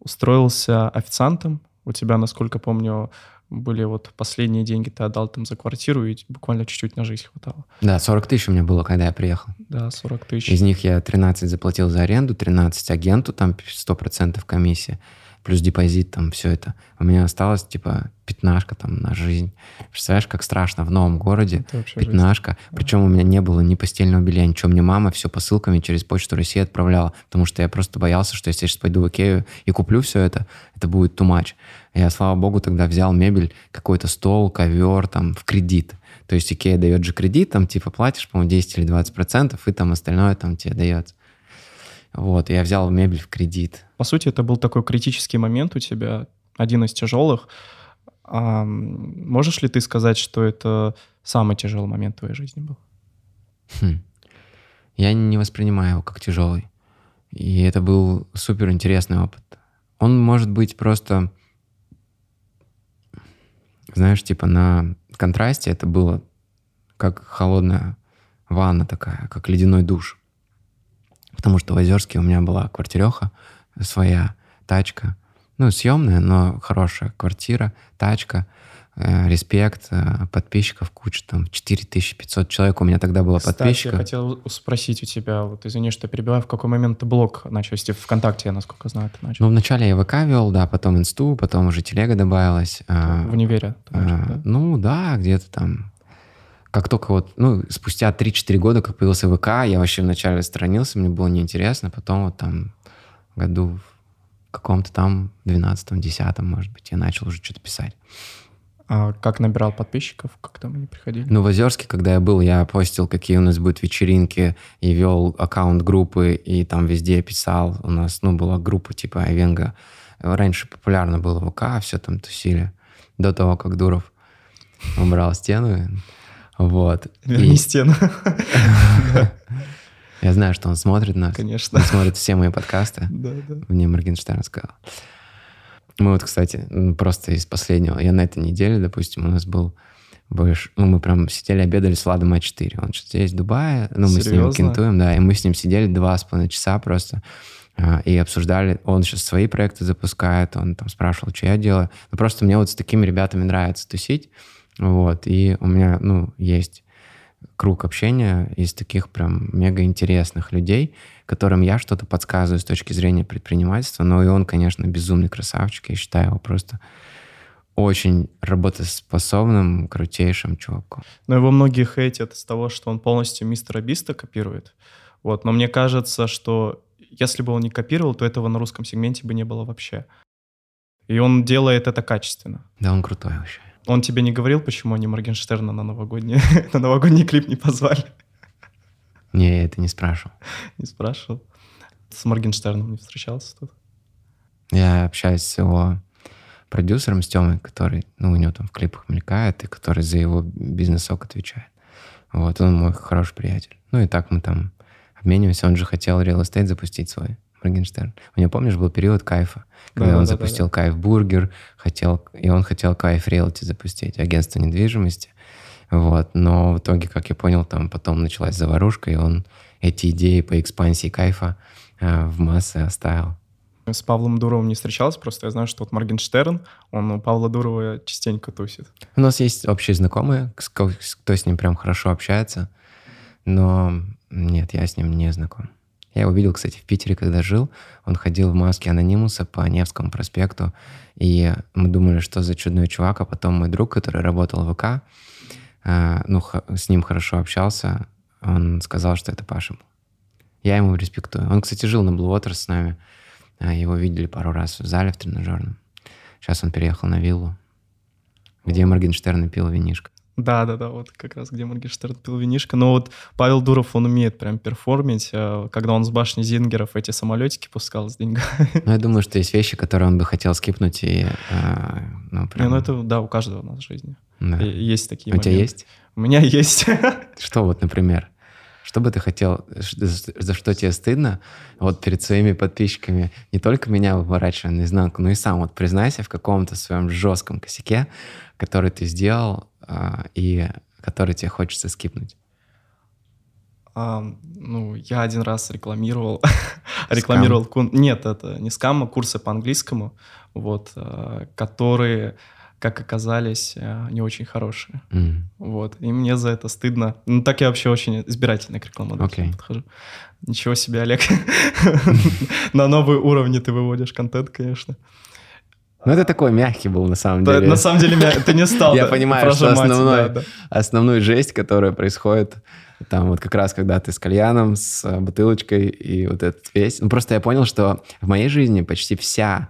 S2: устроился официантом. У тебя, насколько помню, были вот последние деньги ты отдал там за квартиру, и буквально чуть-чуть на жизнь хватало.
S1: Да, 40 тысяч у меня было, когда я приехал.
S2: Да, 40 тысяч.
S1: Из них я 13 заплатил за аренду, 13 агенту, там 100% комиссия. Плюс депозит, там, все это. У меня осталось, типа, пятнашка там на жизнь. Представляешь, как страшно в новом городе. Пятнашка. Жизнь. Причем у меня не было ни постельного белья, ничего. Мне мама все посылками через Почту России отправляла, потому что я просто боялся, что если я сейчас пойду в Икею и куплю все это, это будет too much. Я, слава богу, тогда взял мебель, какой-то стол, ковер там в кредит. То есть Икея дает же кредит, там типа платишь, по-моему, 10 или 20 процентов, и там остальное там тебе дается. Вот, я взял мебель в кредит.
S2: По сути, это был такой критический момент у тебя, один из тяжелых. А можешь ли ты сказать, что это самый тяжелый момент в твоей жизни был?
S1: Хм. Я не воспринимаю его как тяжелый. И это был супер интересный опыт. Он может быть просто, знаешь, типа на контрасте это было как холодная ванна такая, как ледяной душ. Потому что в Озерске у меня была квартиреха своя, тачка. Ну, съемная, но хорошая квартира, тачка, э, респект, э, подписчиков куча, там 4500 человек у меня тогда было
S2: Кстати,
S1: подписчиков.
S2: я хотел спросить у тебя, вот извини, что перебиваю, в какой момент ты блог начал вести? ВКонтакте, я насколько знаю, ты начал.
S1: Ну, вначале я ВК вел, да, потом Инсту, потом уже Телега добавилась.
S2: В универе?
S1: Начал, а, да? Ну, да, где-то там как только вот, ну, спустя 3-4 года, как появился ВК, я вообще вначале сторонился, мне было неинтересно, потом вот там году в каком-то там 12-м, 10 может быть, я начал уже что-то писать.
S2: А как набирал подписчиков? Как там они приходили?
S1: Ну, в Озерске, когда я был, я постил, какие у нас будут вечеринки, и вел аккаунт группы, и там везде писал. У нас, ну, была группа типа Айвенга. Раньше популярно было ВК, все там тусили. До того, как Дуров убрал стену. Вот. <laughs>
S2: Верни и... стену. <laughs>
S1: Я знаю, что он смотрит нас.
S2: Конечно.
S1: Он смотрит все мои подкасты.
S2: Да, да.
S1: Мне Моргенштерн сказал. Мы вот, кстати, просто из последнего, я на этой неделе, допустим, у нас был больше, ну, мы прям сидели, обедали с Владом А4. Он что-то здесь в Дубае, ну, мы Серьезно? с ним кентуем, да, и мы с ним сидели два с половиной часа просто а, и обсуждали, он сейчас свои проекты запускает, он там спрашивал, что я делаю. Ну, просто мне вот с такими ребятами нравится тусить, вот, и у меня, ну, есть круг общения из таких прям мега интересных людей, которым я что-то подсказываю с точки зрения предпринимательства. Но и он, конечно, безумный красавчик. Я считаю его просто очень работоспособным, крутейшим чуваком.
S2: Но его многие хейтят с того, что он полностью мистера Биста копирует. Вот. Но мне кажется, что если бы он не копировал, то этого на русском сегменте бы не было вообще. И он делает это качественно.
S1: Да, он крутой вообще.
S2: Он тебе не говорил, почему они Моргенштерна на новогодний, <laughs> на новогодний клип не позвали?
S1: Не, я это не спрашивал.
S2: Не спрашивал? С Моргенштерном не встречался тут?
S1: Я общаюсь с его продюсером, с Тёмой, который, ну, у него там в клипах мелькает, и который за его бизнес-сок отвечает. Вот, он мой хороший приятель. Ну и так мы там обмениваемся. Он же хотел real estate запустить свой. Моргенштерн. У него, помнишь, был период кайфа, когда да, он да, запустил да, да. кайф бургер, хотел, и он хотел кайф реалти запустить, агентство недвижимости. Вот. Но в итоге, как я понял, там потом началась заварушка, и он эти идеи по экспансии кайфа э, в массы оставил.
S2: С Павлом Дуровым не встречался, просто я знаю, что вот Моргенштерн, он у Павла Дурова частенько тусит.
S1: У нас есть общие знакомые, кто с ним прям хорошо общается, но нет, я с ним не знаком. Я его видел, кстати, в Питере, когда жил. Он ходил в маске анонимуса по Невскому проспекту. И мы думали, что за чудной чувак. А потом мой друг, который работал в ВК, э, ну, с ним хорошо общался, он сказал, что это Паша Я ему респектую. Он, кстати, жил на Blue Water с нами. Э, его видели пару раз в зале в тренажерном. Сейчас он переехал на виллу, где Моргенштерн пил винишко.
S2: Да, да, да, вот как раз где Моргенштерн пил винишко. Но вот Павел Дуров, он умеет прям перформить, э, когда он с башни Зингеров эти самолетики пускал с деньгами.
S1: Ну, я думаю, что есть вещи, которые он бы хотел скипнуть и...
S2: Э, ну, прям... Не, ну это, да, у каждого у нас в жизни. Да. есть такие
S1: У моменты. тебя есть?
S2: У меня есть. <laughs>
S1: Что вот, например? Что бы ты хотел, за что тебе стыдно вот перед своими подписчиками? Не только меня выворачивая наизнанку, но и сам вот признайся в каком-то своем жестком косяке, который ты сделал, и который тебе хочется скипнуть?
S2: А, ну, я один раз рекламировал, <laughs> рекламировал, нет, это не скам, а курсы по английскому, вот, а, которые как оказались, э, не очень хорошие.
S1: М.
S2: Вот. И мне за это стыдно. Ну, так я вообще очень избирательно к рекламодателям
S1: Окей.
S2: подхожу. Ничего себе, Олег. <laughs> На новые уровни ты выводишь контент, конечно.
S1: Ну, это такой мягкий был, на самом
S2: Да,
S1: деле.
S2: На самом деле, ты не стал
S1: Я понимаю, что основной-
S2: да, да.
S1: Основную жесть, которая происходит там вот как раз, когда ты с кальяном, с э, бутылочкой и вот этот весь... Ну, просто я понял, что в моей жизни почти вся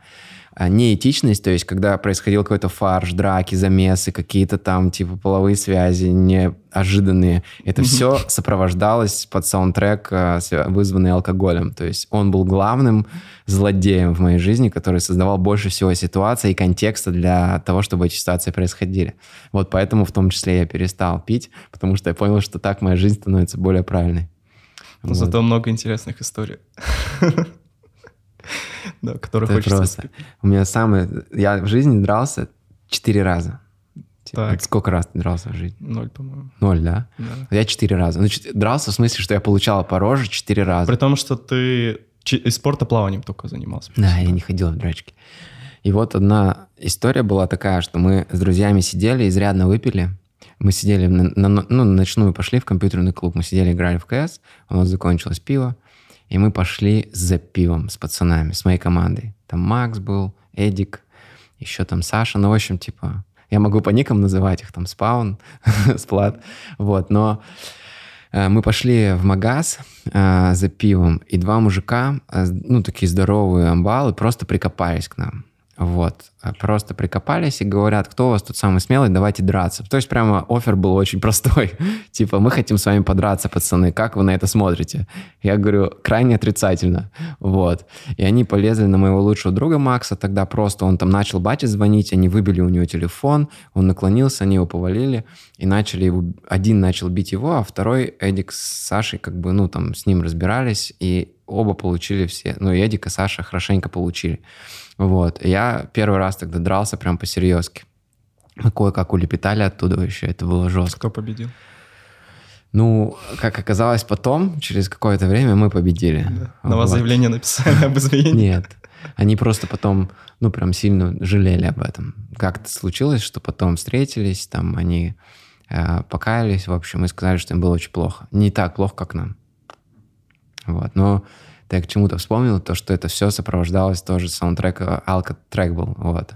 S1: неэтичность, то есть когда происходил какой-то фарш, драки, замесы, какие-то там типа половые связи неожиданные, это все сопровождалось под саундтрек, а, вызванный алкоголем. То есть он был главным злодеем в моей жизни, который создавал больше всего ситуаций и контекста для того, чтобы эти ситуации происходили. Вот поэтому в том числе я перестал пить, потому что я понял, что так моя жизнь становится более правильной.
S2: Но
S1: Вот.
S2: зато много интересных историй. <laughs> <laughs> Да, которые
S1: Это
S2: хочется
S1: просто. У меня самое... Я в жизни дрался четыре раза. Типа,
S2: Так.
S1: Сколько раз ты дрался в жизни?
S2: Ноль, по-моему.
S1: Ноль, да?
S2: Да.
S1: Я четыре раза. Ну, дрался в смысле, что я получал по роже четыре раза.
S2: При том, что ты из спорта плаванием только занимался.
S1: Да, я не ходил в драчки. И вот одна история была такая, что мы с друзьями сидели, изрядно выпили. Мы сидели на, на- ну, на ночную, пошли в компьютерный клуб. Мы сидели, играли в КС, у нас закончилось пиво. И мы пошли за пивом с пацанами, с моей командой. Там Макс был, Эдик, еще там Саша. Ну, в общем, типа, я могу по никам называть их, там Спаун, <laughs> Сплат. Вот, но э, мы пошли в магаз э, за пивом, и два мужика, э, ну, такие здоровые амбалы, просто прикопались к нам. Вот. Э, Просто прикопались и говорят, кто у вас тут самый смелый, давайте драться. То есть прямо офер был очень <laughs> простой. Типа, мы хотим с вами подраться, пацаны, как вы на это смотрите? Я говорю, крайне отрицательно. Вот. И они полезли на моего лучшего друга Макса, тогда просто он там начал бате звонить, они выбили у него телефон, он наклонился, они его повалили, и начали его, один начал бить его, а второй, Эдик с Сашей, как бы, ну, там, с ним разбирались, и оба получили все, ну, и Эдик и Саша хорошенько получили. Вот. Я первый раз тогда дрался прям по-серьезки. Мы кое-как улепетали оттуда еще, это было жестко.
S2: Кто победил?
S1: Ну, как оказалось потом, через какое-то время мы победили.
S2: На вас
S1: Вот.
S2: заявление написали об извинении?
S1: Нет. Они просто потом, ну, прям сильно жалели об этом. Как-то случилось, что потом встретились, там они э, покаялись, в общем, и сказали, что им было очень плохо. Не так плохо, как нам. Вот. Но ты к чему-то вспомнил, то, что это все сопровождалось тоже саундтрека, алко-трек был, вот.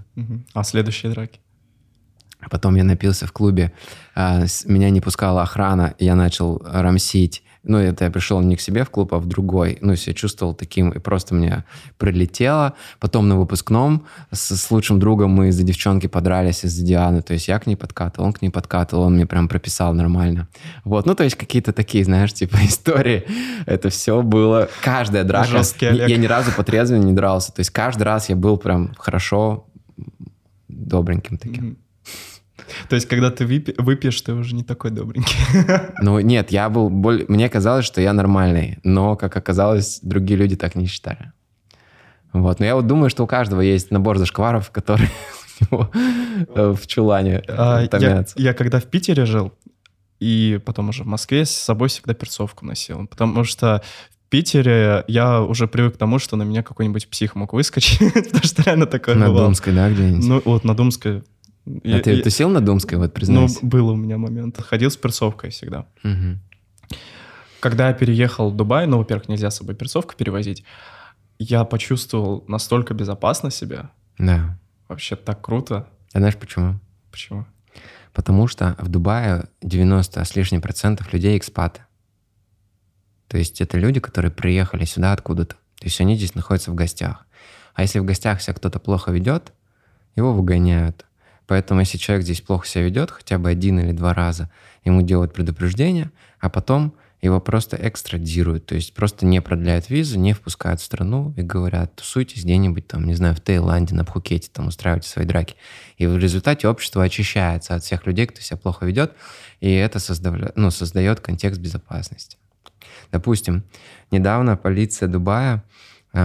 S2: А следующие драки?
S1: Потом я напился в клубе, с- меня не пускала охрана, я начал рамсить. Ну, это я пришел не к себе в клуб, а в другой. Ну, себя чувствовал таким, и просто мне прилетело. Потом на выпускном с, с лучшим другом мы из-за девчонки подрались из-за Дианы. То есть я к ней подкатывал, он к ней подкатывал, он мне прям прописал нормально. Вот, ну, то есть какие-то такие, знаешь, типа <laughs> истории. Это все было... Каждая драка...
S2: Жесткий
S1: Я-
S2: Олег.
S1: Я ни разу по трезвому не дрался. То есть каждый раз я был прям хорошо добреньким таким.
S2: Мгм. То есть, когда ты выпьешь, ты уже не такой добренький. <laughs>
S1: Ну, нет, я был... боль- Мне казалось, что я нормальный, но, как оказалось, другие люди так не считали. Вот. Но я вот думаю, что у каждого есть набор зашкваров, которые <laughs> у него э, в чулане
S2: А,
S1: э,
S2: я,
S1: томятся.
S2: я когда в Питере жил, и потом уже в Москве, с собой всегда перцовку носил. Потому что в Питере я уже привык к тому, что на меня какой-нибудь псих мог выскочить, <laughs> потому что реально такое
S1: На
S2: бывало.
S1: Думской, да, где-нибудь?
S2: Ну, вот на Думской.
S1: А
S2: Я-
S1: ты
S2: я-
S1: тусил на Думской, вот
S2: ну,
S1: признайся?
S2: был у меня момент. Ходил с перцовкой всегда.
S1: Мгм.
S2: Когда я переехал в Дубай, ну, во-первых, нельзя с собой перцовку перевозить, я почувствовал настолько безопасно себя.
S1: Да.
S2: Вообще так круто.
S1: А знаешь почему?
S2: Почему?
S1: Потому что в Дубае 90 с лишним процентов людей экспаты. То есть это люди, которые приехали сюда откуда-то. То есть они здесь находятся в гостях. А если в гостях себя кто-то плохо ведет, его выгоняют. Поэтому если человек здесь плохо себя ведет, хотя бы один или два раза, ему делают предупреждение, а потом его просто экстрадируют, то есть просто не продляют визу, не впускают в страну и говорят, тусуйтесь где-нибудь там, не знаю, в Таиланде, на Пхукете, там устраивайте свои драки. И в результате общество очищается от всех людей, кто себя плохо ведет, и это создавля... ну, создает контекст безопасности. Допустим, недавно полиция Дубая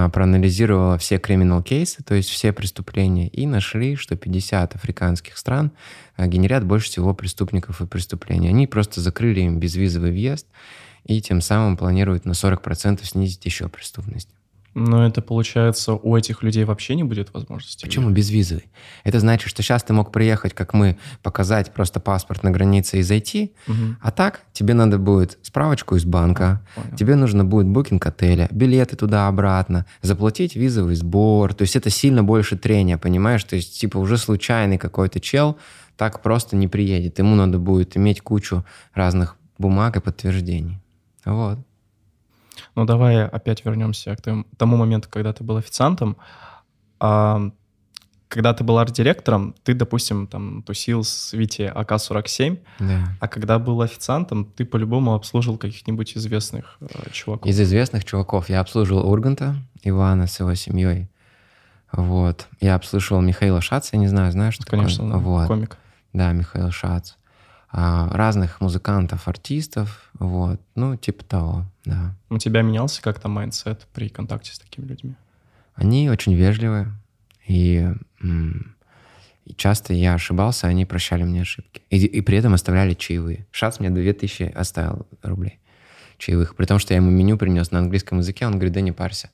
S1: проанализировала все криминал кейсы, то есть все преступления, и нашли, что 50 африканских стран а, генерят больше всего преступников и преступлений. Они просто закрыли им безвизовый въезд и тем самым планируют на 40% снизить еще преступность.
S2: Но это получается, у этих людей вообще не будет возможности.
S1: Почему безвизовый? Это значит, что сейчас ты мог приехать, как мы, показать просто паспорт на границе и зайти,
S2: Угу.
S1: а так тебе надо будет справочку из банка,
S2: Понял.
S1: тебе нужно будет букинг отеля, билеты туда-обратно, заплатить визовый сбор. То есть это сильно больше трения, понимаешь? То есть типа уже случайный какой-то чел так просто не приедет. Ему надо будет иметь кучу разных бумаг и подтверждений. Вот.
S2: Ну, давай опять вернемся к том- тому моменту, когда ты был официантом. А, когда ты был арт-директором, ты, допустим, там тусил с Вити АК-47,
S1: Да.
S2: а когда был официантом, ты по-любому обслужил каких-нибудь известных э, чуваков.
S1: Из известных чуваков я обслуживал Урганта, Ивана с его семьей. Вот. Я обслуживал Михаила Шаца, я не знаю, знаешь, что такое?
S2: Конечно, да,
S1: Вот.
S2: комик.
S1: Да, Михаил Шац. А, разных музыкантов, артистов, вот. Ну, типа того, да.
S2: У тебя менялся как-то mindset при контакте с такими людьми?
S1: Они очень вежливые, и, и часто я ошибался, они прощали мне ошибки. И, и при этом оставляли чаевые. Шац мне 2000 оставил рублей чаевых, при том, что я ему меню принес на английском языке, он говорит, да не парься,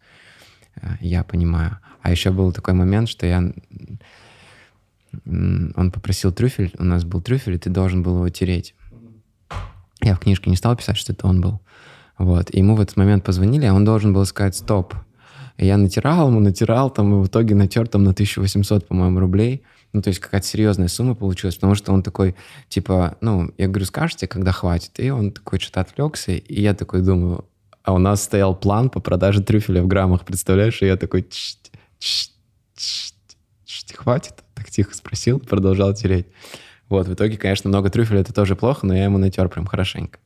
S1: Э, я понимаю. А еще был такой момент, что я... Он попросил трюфель, у нас был трюфель, и ты должен был его тереть. Я в книжке не стал писать, что это он был. Вот. И ему в этот момент позвонили, а он должен был сказать «стоп». И я натирал ему, натирал, там, и в итоге натер там на 1800, по-моему, рублей. Ну, то есть какая-то серьезная сумма получилась, потому что он такой, типа, ну, я говорю, скажете, когда хватит? И он такой что-то отвлекся, и я такой думаю, а у нас стоял план по продаже трюфеля в граммах, представляешь? И я такой, «Чт, чт, чт, чт, хватит? Так тихо спросил, <laughs> продолжал тереть. Вот, в итоге, конечно, много трюфеля это тоже плохо, но я ему натер прям хорошенько.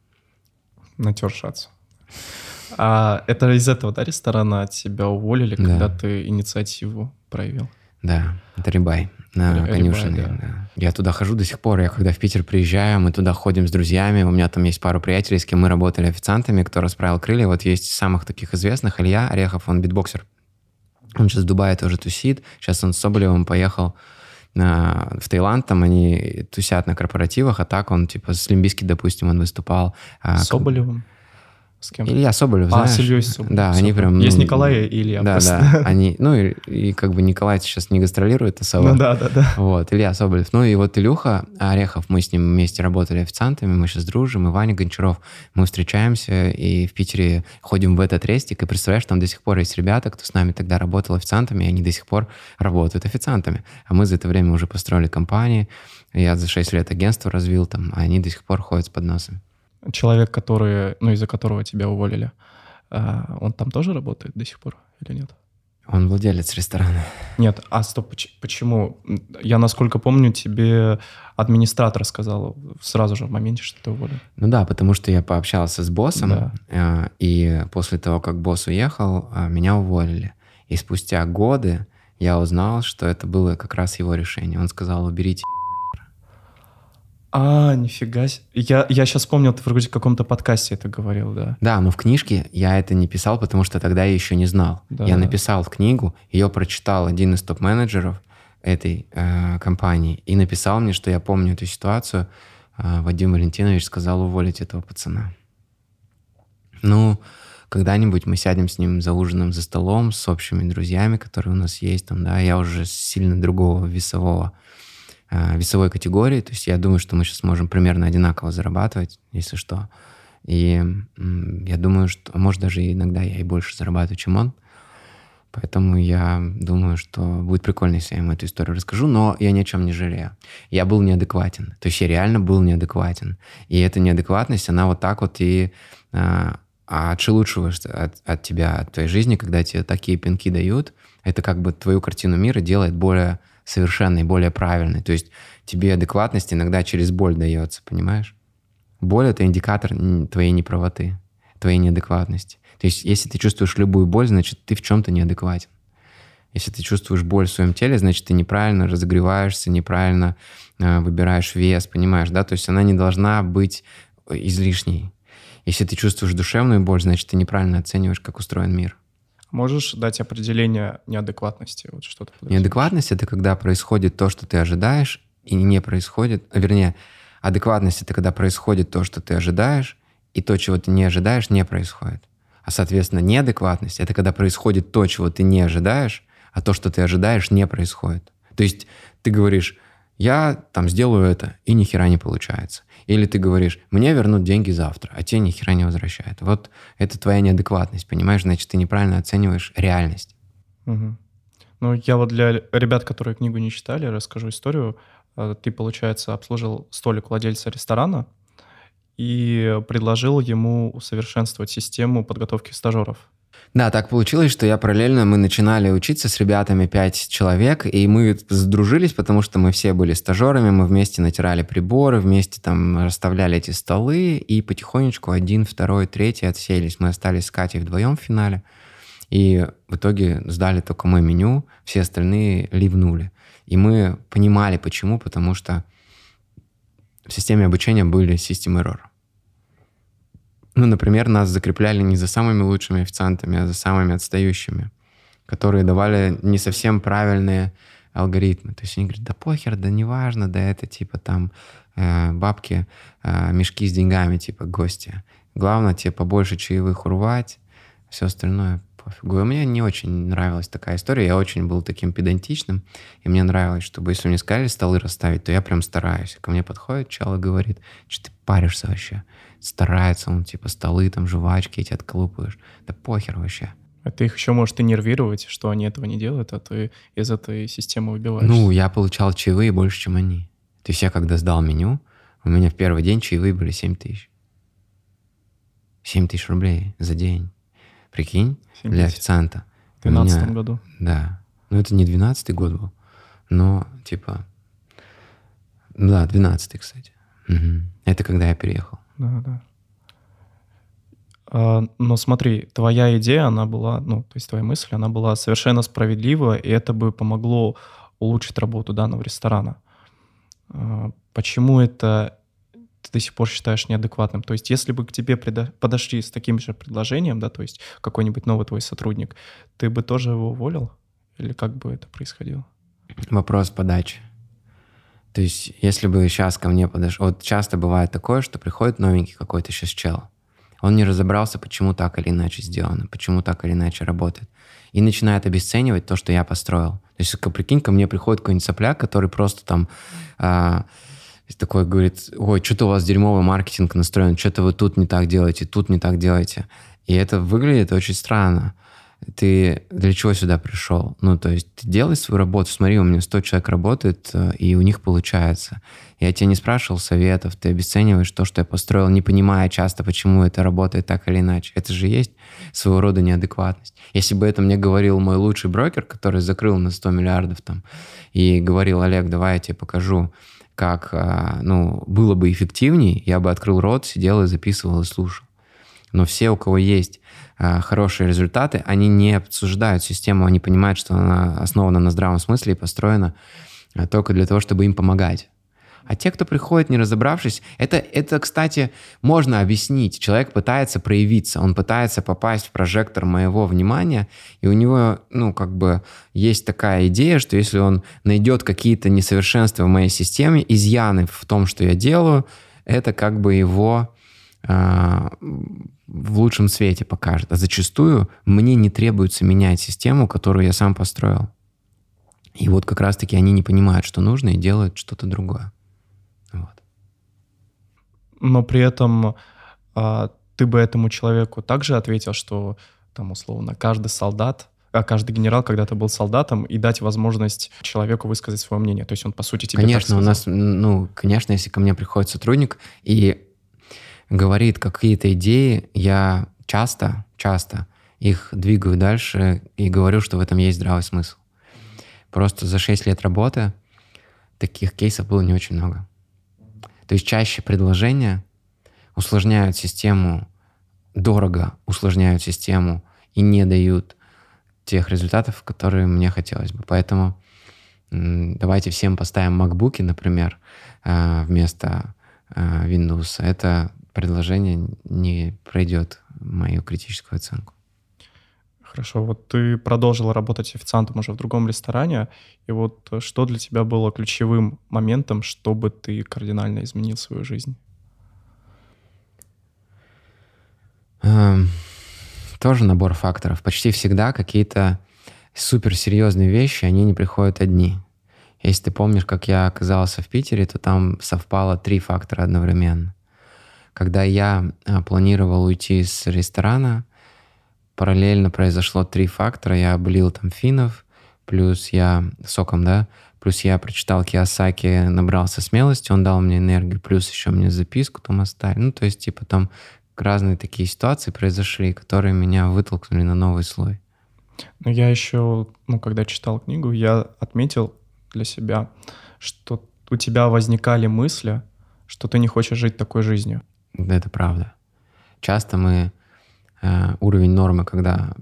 S2: Натер шац. А это из этого, да, ресторана тебя уволили,
S1: Да.
S2: когда ты инициативу проявил?
S1: Да, это Рибай на
S2: Рибай,
S1: конюшине.
S2: да.
S1: да. Я туда хожу до сих пор. Я когда в Питер приезжаю, мы туда ходим с друзьями. У меня там есть пару приятелей, с кем мы работали официантами, кто расправил крылья. Вот есть самых таких известных Илья Орехов, он битбоксер. Он сейчас в Дубае тоже тусит. Сейчас он с Соболевым поехал в Таиланд, там они тусят на корпоративах, а так он, типа, с Лимбиски, допустим, он выступал. а,
S2: С Соболевым? С кем?
S1: Илья Соболев,
S2: А,
S1: знаешь?
S2: с Ильей Соболевым.
S1: Да,
S2: Всё,
S1: они прям...
S2: Есть Николай и Илья.
S1: Да,
S2: просто.
S1: да, <laughs> они, ну и, и как бы Николай сейчас не гастролирует особо.
S2: Ну да, да, да.
S1: Вот, Илья Соболев. Ну и вот Илюха Орехов, мы с ним вместе работали официантами, мы сейчас дружим, и Ваня Гончаров. Мы встречаемся и в Питере ходим в этот рестик, и представляешь, там до сих пор есть ребята, кто с нами тогда работал официантами, и они до сих пор работают официантами. А мы за это время уже построили компании, я за 6 лет агентство развил там, а они до сих пор ходят с подносами.
S2: Человек, который, ну, из-за которого тебя уволили, а, он там тоже работает до сих пор или нет?
S1: Он владелец ресторана.
S2: Нет, а стоп, поч- почему? Я, насколько помню, тебе администратор сказал сразу же в моменте, что ты уволен.
S1: Ну да, потому что я пообщался с боссом,
S2: Да.
S1: э, и после того, как босс уехал, э, меня уволили. И спустя годы я узнал, что это было как раз его решение. Он сказал, уберите.
S2: А, нифига себе. Я, я сейчас вспомнил, ты вроде в каком-то подкасте это говорил, да.
S1: Да, но в книжке я это не писал, потому что тогда я еще не знал.
S2: Да.
S1: Я написал книгу, ее прочитал один из топ-менеджеров этой э, компании и написал мне, что я помню эту ситуацию. Э, Вадим Валентинович сказал уволить этого пацана. Ну, когда-нибудь мы сядем с ним за ужином за столом, с общими друзьями, которые у нас есть там, да, я уже сильно другого весового весовой категории, то есть я думаю, что мы сейчас можем примерно одинаково зарабатывать, если что. И я думаю, что, может, даже иногда я и больше зарабатываю, чем он. Поэтому я думаю, что будет прикольно, если я ему эту историю расскажу, но я ни о чем не жалею. Я был неадекватен. То есть я реально был неадекватен. И эта неадекватность, она вот так вот и а, отшелушиваешься от, от тебя, от твоей жизни, когда тебе такие пинки дают. Это как бы твою картину мира делает более совершенной, более правильной. То есть тебе адекватность иногда через боль дается, понимаешь? Боль — это индикатор твоей неправоты, твоей неадекватности. То есть если ты чувствуешь любую боль, значит, ты в чем-то неадекватен. Если ты чувствуешь боль в своем теле, значит, ты неправильно разогреваешься, неправильно э, выбираешь вес, понимаешь, да? То есть она не должна быть э, излишней. Если ты чувствуешь душевную боль, значит, ты неправильно оцениваешь, как устроен мир.
S2: Можешь дать определение неадекватности? Вот подразумеваешь?
S1: Неадекватность — это когда происходит то, что ты ожидаешь, и не происходит... а, Вернее, адекватность — это когда происходит то, что ты ожидаешь, и то, чего ты не ожидаешь, не происходит. А, соответственно, неадекватность — это когда происходит то, чего ты не ожидаешь, а то, что ты ожидаешь, не происходит. То есть ты говоришь, я там сделаю это, и ни хера не получается. Или ты говоришь, мне вернут деньги завтра, а тебе ни хера не возвращают. Вот это твоя неадекватность, понимаешь? Значит, ты неправильно оцениваешь реальность.
S2: Угу. Ну, я вот для ребят, которые книгу не читали, расскажу историю. Э, ты, получается, обслужил столик владельца ресторана и предложил ему усовершенствовать систему подготовки стажеров.
S1: Да, так получилось, что я параллельно, мы начинали учиться с ребятами, пять человек, и мы сдружились, потому что мы все были стажерами, мы вместе натирали приборы, вместе там расставляли эти столы, и потихонечку один, второй, третий отселись. Мы остались с Катей вдвоем в финале, и в итоге сдали только мы меню, все остальные ливнули. И мы понимали, почему, потому что в системе обучения были системы error. Ну, например, нас закрепляли не за самыми лучшими официантами, а за самыми отстающими, которые давали не совсем правильные алгоритмы. То есть они говорят, да похер, да неважно, да это типа там э, бабки, э, мешки с деньгами, типа гости. Главное тебе побольше чаевых урвать, все остальное пофигу. И мне не очень нравилась такая история. Я очень был таким педантичным, и мне нравилось, чтобы если мне сказали столы расставить, то я прям стараюсь. Ко мне подходит чел и говорит, что ты паришься вообще? Старается он, типа, столы, там, жвачки эти отколупаешь. Да похер вообще.
S2: А ты их еще может и нервировать, что они этого не делают, а ты из этой системы выбиваешься.
S1: Ну, я получал чаевые больше, чем они. То есть я когда сдал меню, у меня в первый день чаевые были 7 тысяч. 7 тысяч рублей за день. Прикинь, для официанта.
S2: В 2012 году?
S1: Да. Ну, это не 12 год был, но, типа... Да, 12 кстати. Угу. Это когда я переехал.
S2: Да, да. А, но смотри, твоя идея, она была, ну, то есть твоя мысль, она была совершенно справедлива, и это бы помогло улучшить работу данного ресторана. А, почему это ты до сих пор считаешь неадекватным. То есть если бы к тебе подошли с таким же предложением, да, то есть какой-нибудь новый твой сотрудник, ты бы тоже его уволил? Или как бы это происходило?
S1: Вопрос подачи. То есть если бы сейчас ко мне подошел... Вот часто бывает такое, что приходит новенький какой-то сейчас чел. Он не разобрался, почему так или иначе сделано, почему так или иначе работает. И начинает обесценивать то, что я построил. То есть, прикинь, ко мне приходит какой-нибудь сопляк, который просто там... А, такой говорит, ой, что-то у вас дерьмовый маркетинг настроен, что-то вы тут не так делаете, тут не так делаете. И это выглядит очень странно. Ты для чего сюда пришел? Ну, то есть ты делай свою работу. Смотри, у меня 100 человек работает, э, и у них получается. Я тебя не спрашивал советов, ты обесцениваешь то, что я построил, не понимая часто, почему это работает так или иначе. Это же есть своего рода неадекватность. Если бы это мне говорил мой лучший брокер, который закрыл на 100 миллиардов там, и говорил, Олег, давай я тебе покажу, как а, ну, было бы эффективнее, я бы открыл рот, сидел и записывал и слушал. Но все, у кого есть а, хорошие результаты, они не обсуждают систему, они понимают, что она основана на здравом смысле и построена а, только для того, чтобы им помогать. А те, кто приходит, не разобравшись, это, это, кстати, можно объяснить. Человек пытается проявиться, он пытается попасть в прожектор моего внимания, и у него, ну, как бы есть такая идея, что если он найдет какие-то несовершенства в моей системе, изъяны в том, что я делаю, это как бы его э, в лучшем свете покажет. А зачастую мне не требуется менять систему, которую я сам построил. И вот как раз-таки они не понимают, что нужно, и делают что-то другое
S2: но при этом а, ты бы этому человеку также ответил, что там условно каждый солдат, а каждый генерал когда-то был солдатом, и дать возможность человеку высказать свое мнение. То есть он, по сути, тебе
S1: Конечно, у нас, ну, конечно, если ко мне приходит сотрудник и говорит какие-то идеи, я часто, часто их двигаю дальше и говорю, что в этом есть здравый смысл. Просто за 6 лет работы таких кейсов было не очень много. То есть чаще предложения усложняют систему, дорого усложняют систему и не дают тех результатов, которые мне хотелось бы. Поэтому давайте всем поставим MacBook, например, э, вместо э, Windows. Это предложение не пройдет мою критическую оценку.
S2: Хорошо, вот ты продолжил работать официантом уже в другом ресторане, и вот что для тебя было ключевым моментом, чтобы ты кардинально изменил свою жизнь?
S1: Эм, тоже набор факторов. Почти всегда какие-то суперсерьезные вещи, они не приходят одни. Если ты помнишь, как я оказался в Питере, то там совпало три фактора одновременно. Когда я а, планировал уйти с ресторана, параллельно произошло три фактора. Я облил там финнов, плюс я соком, да, плюс я прочитал Киосаки, набрался смелости, он дал мне энергию, плюс еще мне записку там оставили. Ну, то есть, типа, там разные такие ситуации произошли, которые меня вытолкнули на новый слой.
S2: Но я еще, ну, когда читал книгу, я отметил для себя, что у тебя возникали мысли, что ты не хочешь жить такой жизнью.
S1: Да, это правда. Часто мы э, уровень нормы, когда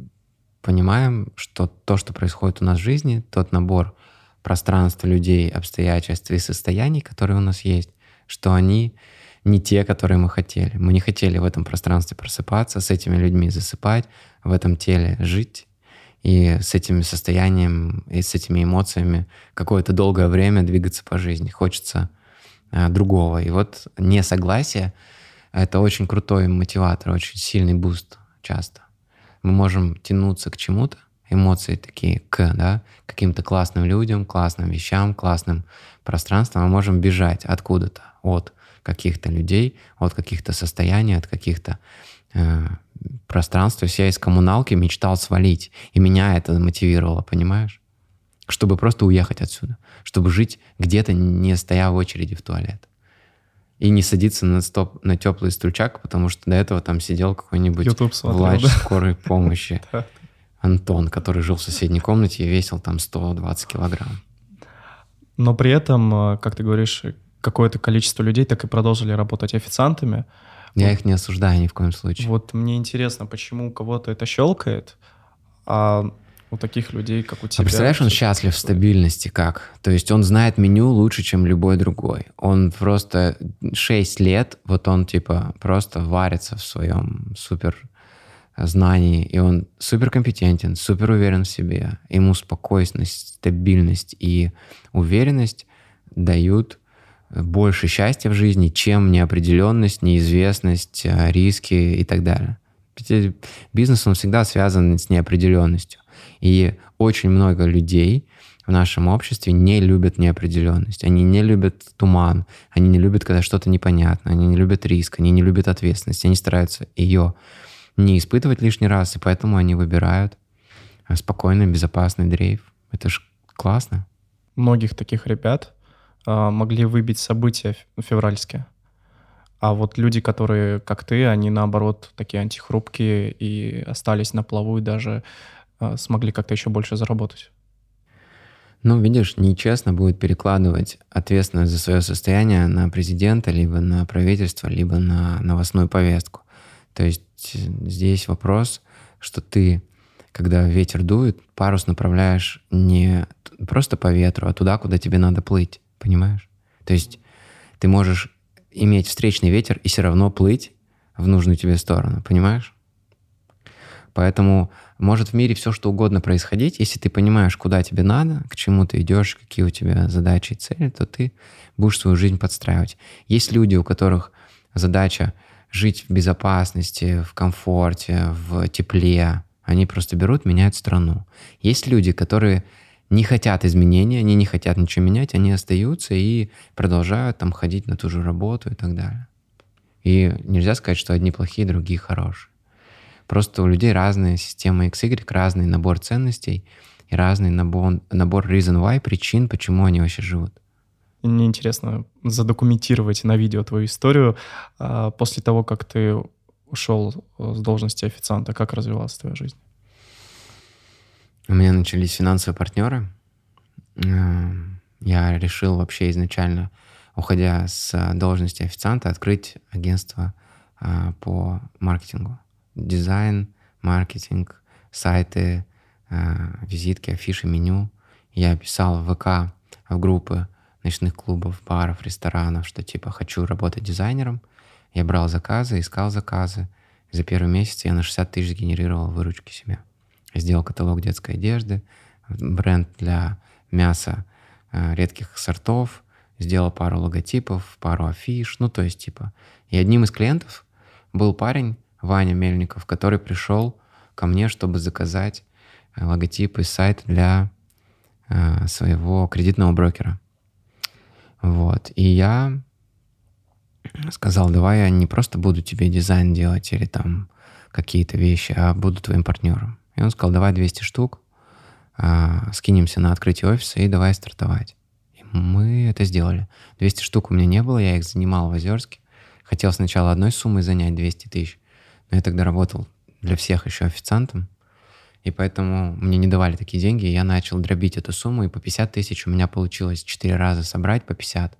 S1: понимаем, что то, что происходит у нас в жизни, тот набор пространства, людей, обстоятельств и состояний, которые у нас есть, что они не те, которые мы хотели. Мы не хотели в этом пространстве просыпаться, с этими людьми засыпать, в этом теле жить и с этим состоянием и с этими эмоциями какое-то долгое время двигаться по жизни. Хочется э, другого. И вот несогласие — это очень крутой мотиватор, очень сильный boost часто. Мы можем тянуться к чему-то, эмоции такие к, да, каким-то классным людям, классным вещам, классным пространствам, мы можем бежать откуда-то, от каких-то людей, от каких-то состояний, от каких-то э, пространств. То есть я из коммуналки мечтал свалить, и меня это мотивировало, понимаешь? Чтобы просто уехать отсюда, чтобы жить где-то, не стоя в очереди в туалет. И не садиться на, стоп, на теплый стульчак, потому что до этого там сидел какой-нибудь врач да? скорой помощи. <laughs> Антон, который жил в соседней комнате и весил там 120 килограмм.
S2: Но при этом, э, как ты говоришь, какое-то количество людей так и продолжили работать официантами.
S1: Я вот. их не осуждаю ни в коем случае.
S2: Вот мне интересно, почему у кого-то это щелкает, а у таких людей, как у тебя...
S1: А представляешь, он счастлив в стабильности как? То есть он знает меню лучше, чем любой другой. Он просто 6 лет, вот он типа просто варится в своем супер знании, и он супер компетентен, супер уверен в себе. Ему спокойность, стабильность и уверенность дают больше счастья в жизни, чем неопределенность, неизвестность, э, риски и так далее. Бизнес, он всегда связан с неопределенностью. И очень много людей в нашем обществе не любят неопределенность. Они не любят туман, они не любят, когда что-то непонятно, они не любят риск, они не любят ответственность, они стараются ее не испытывать лишний раз, и поэтому они выбирают спокойный, безопасный дрейф. Это ж классно.
S2: Многих таких ребят а, могли выбить события февральские. А вот люди, которые, как ты, они наоборот такие антихрупкие и остались на плаву и даже смогли как-то еще больше заработать.
S1: Ну, видишь, нечестно будет перекладывать ответственность за свое состояние на президента, либо на правительство, либо на новостную повестку. То есть здесь вопрос, что ты, когда ветер дует, парус направляешь не просто по ветру, а туда, куда тебе надо плыть понимаешь? То есть ты можешь иметь встречный ветер и все равно плыть в нужную тебе сторону, понимаешь? Поэтому может в мире все что угодно происходить, если ты понимаешь, куда тебе надо, к чему ты идешь, какие у тебя задачи и цели, то ты будешь свою жизнь подстраивать. Есть люди, у которых задача жить в безопасности, в комфорте, в тепле. Они просто берут, меняют страну. Есть люди, которые не хотят изменений, они не хотят ничего менять, они остаются и продолжают там ходить на ту же работу и так далее. И нельзя сказать, что одни плохие, другие хорошие. Просто у людей разная система XY, разный набор ценностей и разный набор, набор reason why, причин, почему они вообще живут.
S2: Мне интересно задокументировать на видео твою историю. А, после того, как ты ушел с должности официанта, как развивалась твоя жизнь?
S1: У меня начались финансовые партнеры. Эм, я решил вообще изначально, уходя с должности официанта, открыть агентство э, по маркетингу. Дизайн, маркетинг, сайты, э, визитки, афиши, меню. Я писал в ВК, в группы ночных клубов, баров, ресторанов, что типа хочу работать дизайнером. Я брал заказы, искал заказы. За первый месяц я на 60 тысяч генерировал выручки себе. Сделал каталог детской одежды, бренд для мяса э, редких сортов, сделал пару логотипов, пару афиш, ну то есть типа. И одним из клиентов был парень, Ваня Мельников, который пришел ко мне, чтобы заказать э, логотип и сайт для э, своего кредитного брокера. Вот. И я сказал, давай я не просто буду тебе дизайн делать или там какие-то вещи, а буду твоим партнером. И он сказал, давай 200 штук, а, скинемся на открытие офиса и давай стартовать. И мы это сделали. 200 штук у меня не было, я их занимал в Озерске. Хотел сначала одной суммой занять 200 тысяч, но я тогда работал для всех еще официантом, и поэтому мне не давали такие деньги, и я начал дробить эту сумму, и по 50 тысяч у меня получилось 4 раза собрать по 50,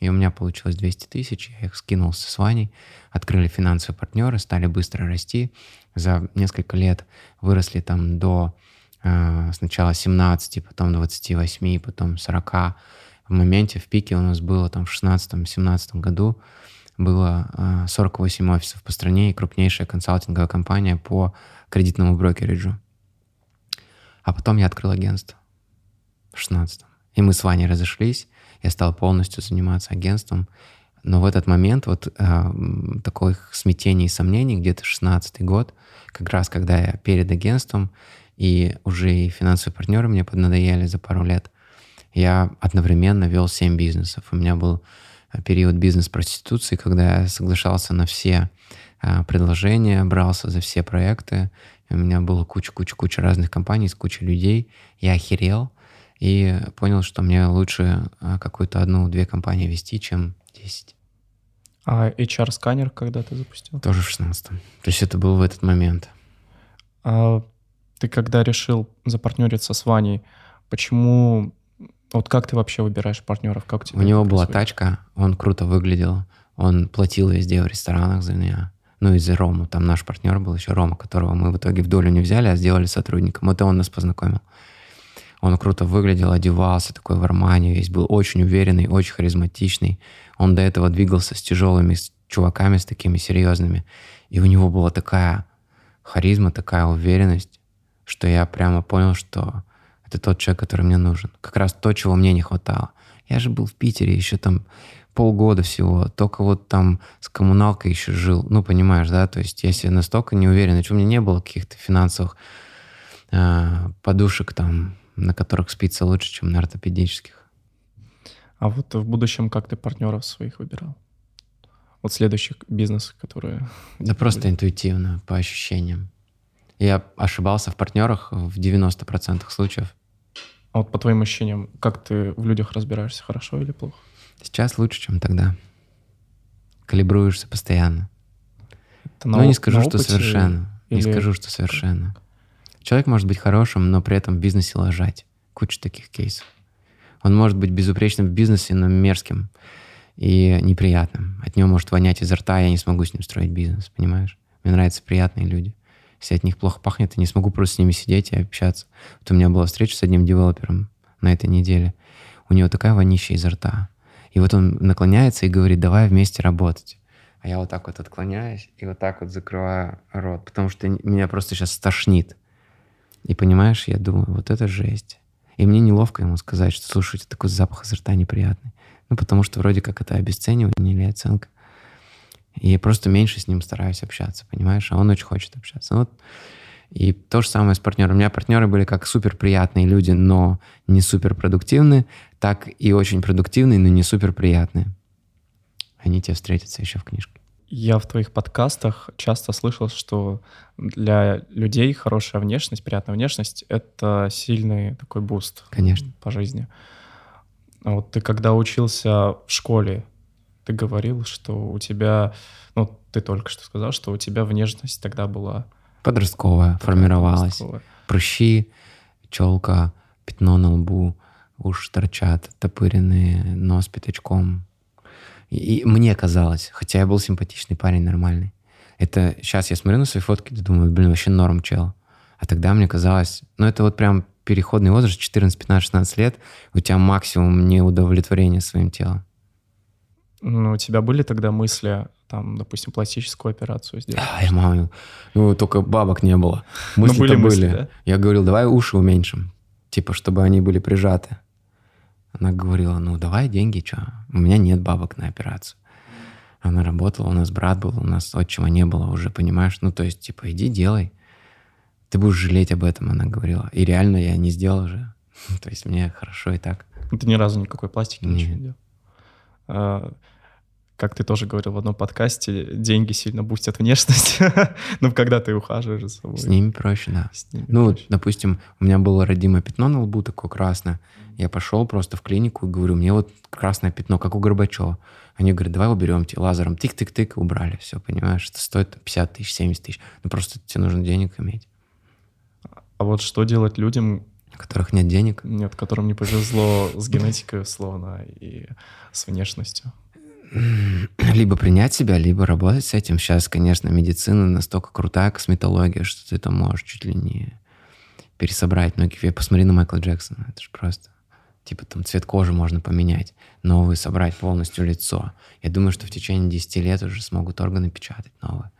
S1: и у меня получилось 200 тысяч, я их скинул с Ваней, открыли финансовые партнеры, стали быстро расти, за несколько лет выросли там до э, сначала 17, потом 28, потом 40. В моменте, в пике у нас было там в 16-17 году было 48 э, офисов по стране и крупнейшая консалтинговая компания по кредитному брокериджу. А потом я открыл агентство в 16 И мы с Ваней разошлись, я стал полностью заниматься агентством. Но в этот момент вот э, таких смятений и сомнений, где-то 16 год, как раз когда я перед агентством, и уже и финансовые партнеры мне поднадоели за пару лет, я одновременно вел 7 бизнесов. У меня был период бизнес-проституции, когда я соглашался на все а, предложения, брался за все проекты. У меня было куча-куча-куча разных компаний с кучей людей. Я охерел и понял, что мне лучше а, какую-то одну-две компании вести, чем 10.
S2: А HR-сканер когда ты запустил?
S1: Тоже в 16-м. То есть это был в этот момент.
S2: А ты когда решил запартнериться с Ваней, почему вот как ты вообще выбираешь партнеров? Как
S1: У него была тачка, он круто выглядел, он платил везде в ресторанах за меня. Ну и за Рому, там наш партнер был еще Рома, которого мы в итоге в долю не взяли, а сделали сотрудником. Это он нас познакомил. Он круто выглядел, одевался такой в Армане, весь был очень уверенный, очень харизматичный. Он до этого двигался с тяжелыми чуваками, с такими серьезными. И у него была такая харизма, такая уверенность, что я прямо понял, что это тот человек, который мне нужен. Как раз то, чего мне не хватало. Я же был в Питере еще там полгода всего, только вот там с коммуналкой еще жил. Ну, понимаешь, да? То есть я себе настолько не уверен, что у меня не было каких-то финансовых э, подушек там, на которых спится лучше, чем на ортопедических.
S2: А вот в будущем как ты партнеров своих выбирал? Вот следующих бизнесов, которые...
S1: Да <laughs> просто были. интуитивно, по ощущениям. Я ошибался в партнерах в 90% случаев.
S2: А вот по твоим ощущениям, как ты в людях разбираешься, хорошо или плохо?
S1: Сейчас лучше, чем тогда. Калибруешься постоянно. Это но не скажу, что совершенно. Или... Не скажу, что совершенно. Человек может быть хорошим, но при этом в бизнесе лажать. Куча таких кейсов. Он может быть безупречным в бизнесе, но мерзким и неприятным. От него может вонять изо рта, я не смогу с ним строить бизнес, понимаешь? Мне нравятся приятные люди если от них плохо пахнет, я не смогу просто с ними сидеть и общаться. Вот у меня была встреча с одним девелопером на этой неделе. У него такая вонища изо рта. И вот он наклоняется и говорит, давай вместе работать. А я вот так вот отклоняюсь и вот так вот закрываю рот, потому что меня просто сейчас стошнит. И понимаешь, я думаю, вот это жесть. И мне неловко ему сказать, что, слушай, такой запах изо рта неприятный. Ну, потому что вроде как это обесценивание или оценка. И просто меньше с ним стараюсь общаться, понимаешь? А он очень хочет общаться. Вот. И то же самое с партнером. У меня партнеры были как супер приятные люди, но не супер продуктивные, так и очень продуктивные, но не супер приятные. Они тебе встретятся еще в книжке.
S2: Я в твоих подкастах часто слышал, что для людей хорошая внешность, приятная внешность — это сильный такой boost
S1: Конечно.
S2: по жизни. А вот ты когда учился в школе, ты говорил, что у тебя, ну, ты только что сказал, что у тебя внешность тогда была...
S1: Подростковая, формировалась. Подростковая. Прыщи, челка, пятно на лбу, уши торчат, топыренные, нос пятачком. И, и мне казалось, хотя я был симпатичный парень, нормальный. Это сейчас я смотрю на свои фотки и думаю, блин, вообще норм чел. А тогда мне казалось, ну это вот прям переходный возраст, 14, 15, 16 лет, у тебя максимум неудовлетворения своим телом.
S2: Ну, у тебя были тогда мысли, там, допустим, пластическую операцию сделать?
S1: А, я маму, ну, только бабок не было. <laughs> Ну, мысли-то были. Мысли, были. Да? Я говорил, давай уши уменьшим, типа, чтобы они были прижаты. Она говорила, ну, давай деньги, что? У меня нет бабок на операцию. Она работала, у нас брат был, у нас отчима не было уже, понимаешь? Ну, то есть, типа, иди делай. ты будешь жалеть об этом, она говорила. И реально я не сделал же. <laughs> То есть мне хорошо и так.
S2: Ты ни разу никакой пластики ничего не делал? Как ты тоже говорил в одном подкасте, деньги сильно бустят внешность. <laughs> ну, когда ты ухаживаешь за собой.
S1: С ними проще, да.
S2: С ними
S1: Ну,
S2: проще.
S1: допустим, у меня было родимое пятно на лбу такое красное. Я пошел просто в клинику и говорю, мне вот красное пятно, как у Горбачева. Они говорят, давай уберем тебе лазером. Тык-тык-тык, убрали. Все, понимаешь, это стоит 50 тысяч, 70 тысяч. Ну, просто тебе нужно денег иметь.
S2: А вот что делать людям,
S1: У которых нет денег.
S2: нет, которым не повезло с генетикой, <laughs> условно, и с внешностью? <clears throat>
S1: Либо принять себя, либо работать с этим. Сейчас, конечно, медицина настолько крутая, косметология, что ты там можешь чуть ли не пересобрать многих. Посмотри на Майкла Джексона, это же просто... Типа там цвет кожи можно поменять, новый собрать полностью лицо. Я думаю, что в течение 10 лет уже смогут органы печатать новые.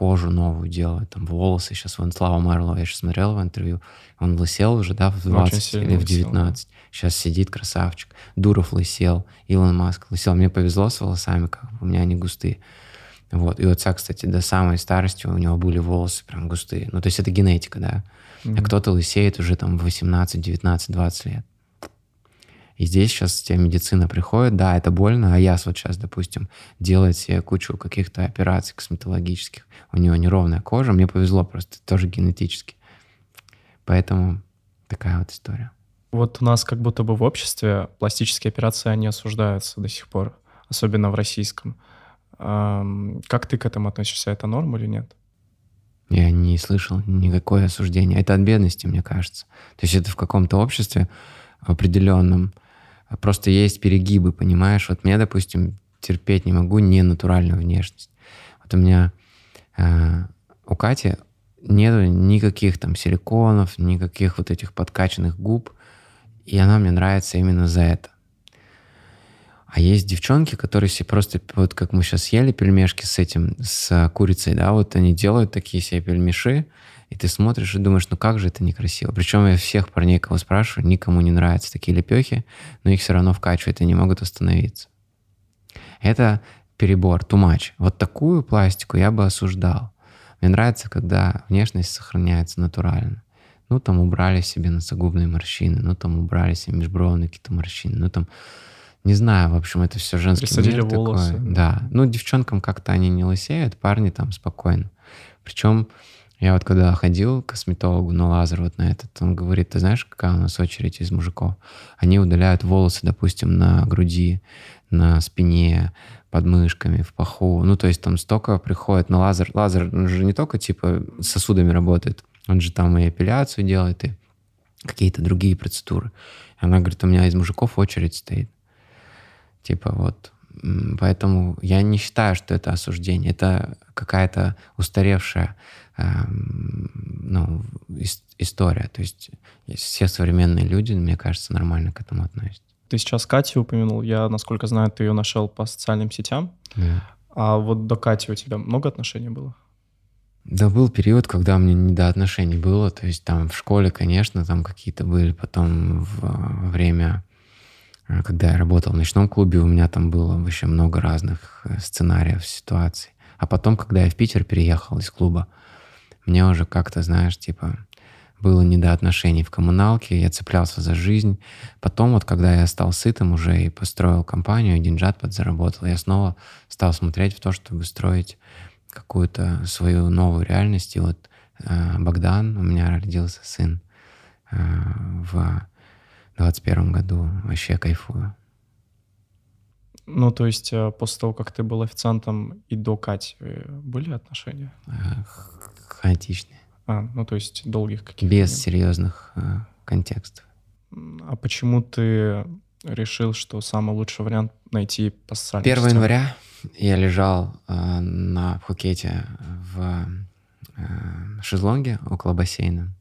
S1: Кожу новую делают, там волосы. Сейчас вон Слава Марло, я сейчас смотрел в интервью, он лысел уже, да, в
S2: Очень
S1: 20
S2: сильно
S1: или в
S2: лысел, да.
S1: 19. Сейчас сидит красавчик. Дуров лысел, Илон Маск лысел. Мне повезло с волосами, как бы, у меня они густые. Вот. И у отца, кстати, до самой старости у него были волосы прям густые. Ну, то есть это генетика, да. А
S2: Мгм.
S1: кто-то лысеет уже там в 18, 19, 20 лет. И здесь сейчас тебе медицина приходит, да, это больно, а я вот сейчас, допустим, делает себе кучу каких-то операций косметологических. У него неровная кожа, мне повезло просто, тоже генетически. Поэтому такая вот история.
S2: Вот у нас как будто бы в обществе пластические операции, они осуждаются до сих пор, особенно в российском. Как ты к этому относишься? Это норм или нет?
S1: Я не слышал никакое осуждение. Это от бедности, мне кажется. То есть это в каком-то обществе определенном просто есть перегибы, понимаешь? Вот мне, допустим, терпеть не могу ненатуральную внешность. Вот у меня э, у Кати нету никаких там силиконов, никаких вот этих подкачанных губ, и она мне нравится именно за это. А есть девчонки, которые себе просто, вот как мы сейчас ели пельмешки с этим, с курицей, да, вот они делают такие себе пельмеши, и ты смотришь и думаешь, ну как же это некрасиво. Причем я всех парней, кого спрашиваю, никому не нравятся такие лепехи, но их все равно вкачивают и не могут остановиться. Это перебор, much. Вот такую пластику я бы осуждал. Мне нравится, когда внешность сохраняется натурально. Ну, там убрали себе носогубные морщины, ну, там убрали себе межбровные какие-то морщины, ну, там, не знаю, в общем, это все женский
S2: Присадили
S1: мир
S2: волосы.
S1: такой. Да. Ну, девчонкам как-то они не лысеют, парни там спокойно. Причем я вот когда ходил к косметологу на лазер вот на этот, он говорит, ты знаешь, какая у нас очередь из мужиков? Они удаляют волосы, допустим, на груди, на спине, под мышками, в паху. Ну, то есть там столько приходит на лазер. Лазер он же не только типа сосудами работает, он же там и эпиляцию делает, и какие-то другие процедуры. Она говорит, у меня из мужиков очередь стоит. Типа вот. Поэтому я не считаю, что это осуждение. Это какая-то устаревшая ну, ис- история. То есть все современные люди, мне кажется, нормально к этому относятся.
S2: Ты сейчас Катю упомянул. Я, насколько знаю, ты ее нашел по социальным сетям.
S1: Да.
S2: А вот до Кати у тебя много отношений было?
S1: Да, был период, когда мне не до отношений было. То есть там в школе, конечно, там какие-то были. Потом в, время, э, когда я работал в ночном клубе, у меня там было вообще много разных э, сценариев, ситуаций. А потом, когда я в Питер переехал из клуба, мне уже как-то, знаешь, типа, было не до отношений в коммуналке, я цеплялся за жизнь. Потом вот, когда я стал сытым уже и построил компанию, деньжат подзаработал, я снова стал смотреть в то, чтобы строить какую-то свою новую реальность. И вот э, Богдан, у меня родился сын э, в 21 году. Вообще кайфую.
S2: Ну, то есть э, после того, как ты был официантом и до Кати э, были отношения?
S1: Э, х- хаотичный.
S2: А, ну, то есть долгих каких-то?
S1: Без серьезных э, контекстов.
S2: А почему ты решил, что самый лучший вариант найти социальным
S1: 1
S2: сетям?
S1: января я лежал э, на Пхукете в э, шезлонге около бассейна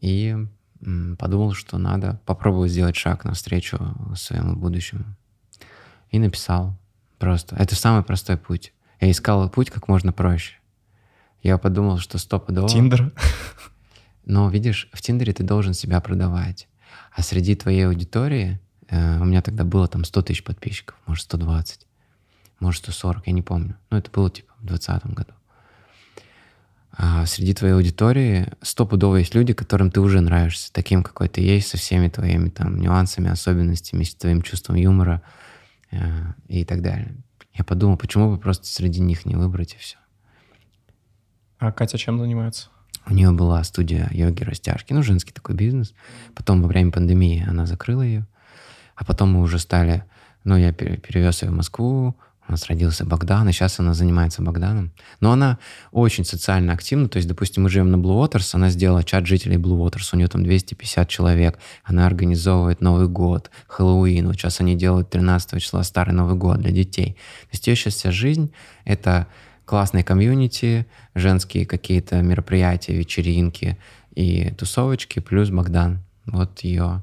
S1: и м, подумал, что надо попробовать сделать шаг навстречу своему будущему. И написал просто. Это самый простой путь. Я искал путь как можно проще. Я подумал, что стопудово...
S2: Тиндер?
S1: Но видишь, в Тиндере ты должен себя продавать. А среди твоей аудитории, э, у меня тогда было там 100 тысяч подписчиков, может 120, может 140, я не помню. Но это было типа в 2020 году. а среди твоей аудитории стопудово есть люди, которым ты уже нравишься, таким, какой ты есть, со всеми твоими там нюансами, особенностями, с твоим чувством юмора э, и так далее. Я подумал, почему бы просто среди них не выбрать и все.
S2: А Катя чем занимается?
S1: У нее была студия йоги растяжки, ну, женский такой бизнес. Потом во время пандемии она закрыла ее. А потом мы уже стали... Ну, я перевез ее в Москву, у нас родился Богдан, и сейчас она занимается Богданом. Но она очень социально активна. То есть, допустим, мы живем на Blue Waters, она сделала чат жителей Blue Waters, у нее там 250 человек. Она организовывает Новый год, Хэллоуин. Вот сейчас они делают 13 числа Старый Новый год для детей. То есть ее сейчас вся жизнь — это классные комьюнити, женские какие-то мероприятия, вечеринки и тусовочки, плюс Богдан. Вот ее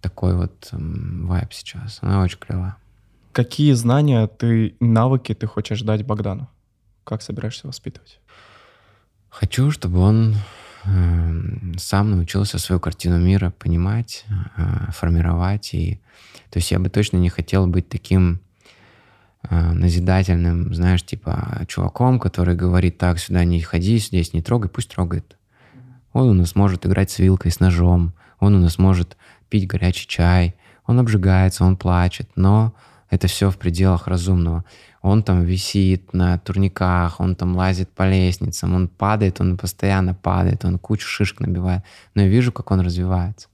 S1: такой вот вайб сейчас. Она очень клевая.
S2: Какие знания ты, навыки ты хочешь дать Богдану? Как собираешься воспитывать?
S1: Хочу, чтобы он э, сам научился свою картину мира понимать, э, формировать. И, то есть я бы точно не хотел быть таким назидательным, знаешь, типа чуваком, который говорит, так, сюда не ходи, здесь не трогай, пусть трогает. Он у нас может играть с вилкой, с ножом, он у нас может пить горячий чай, он обжигается, он плачет, но это все в пределах разумного. Он там висит на турниках, он там лазит по лестницам, он падает, он постоянно падает, он кучу шишек набивает. Но я вижу, как он развивается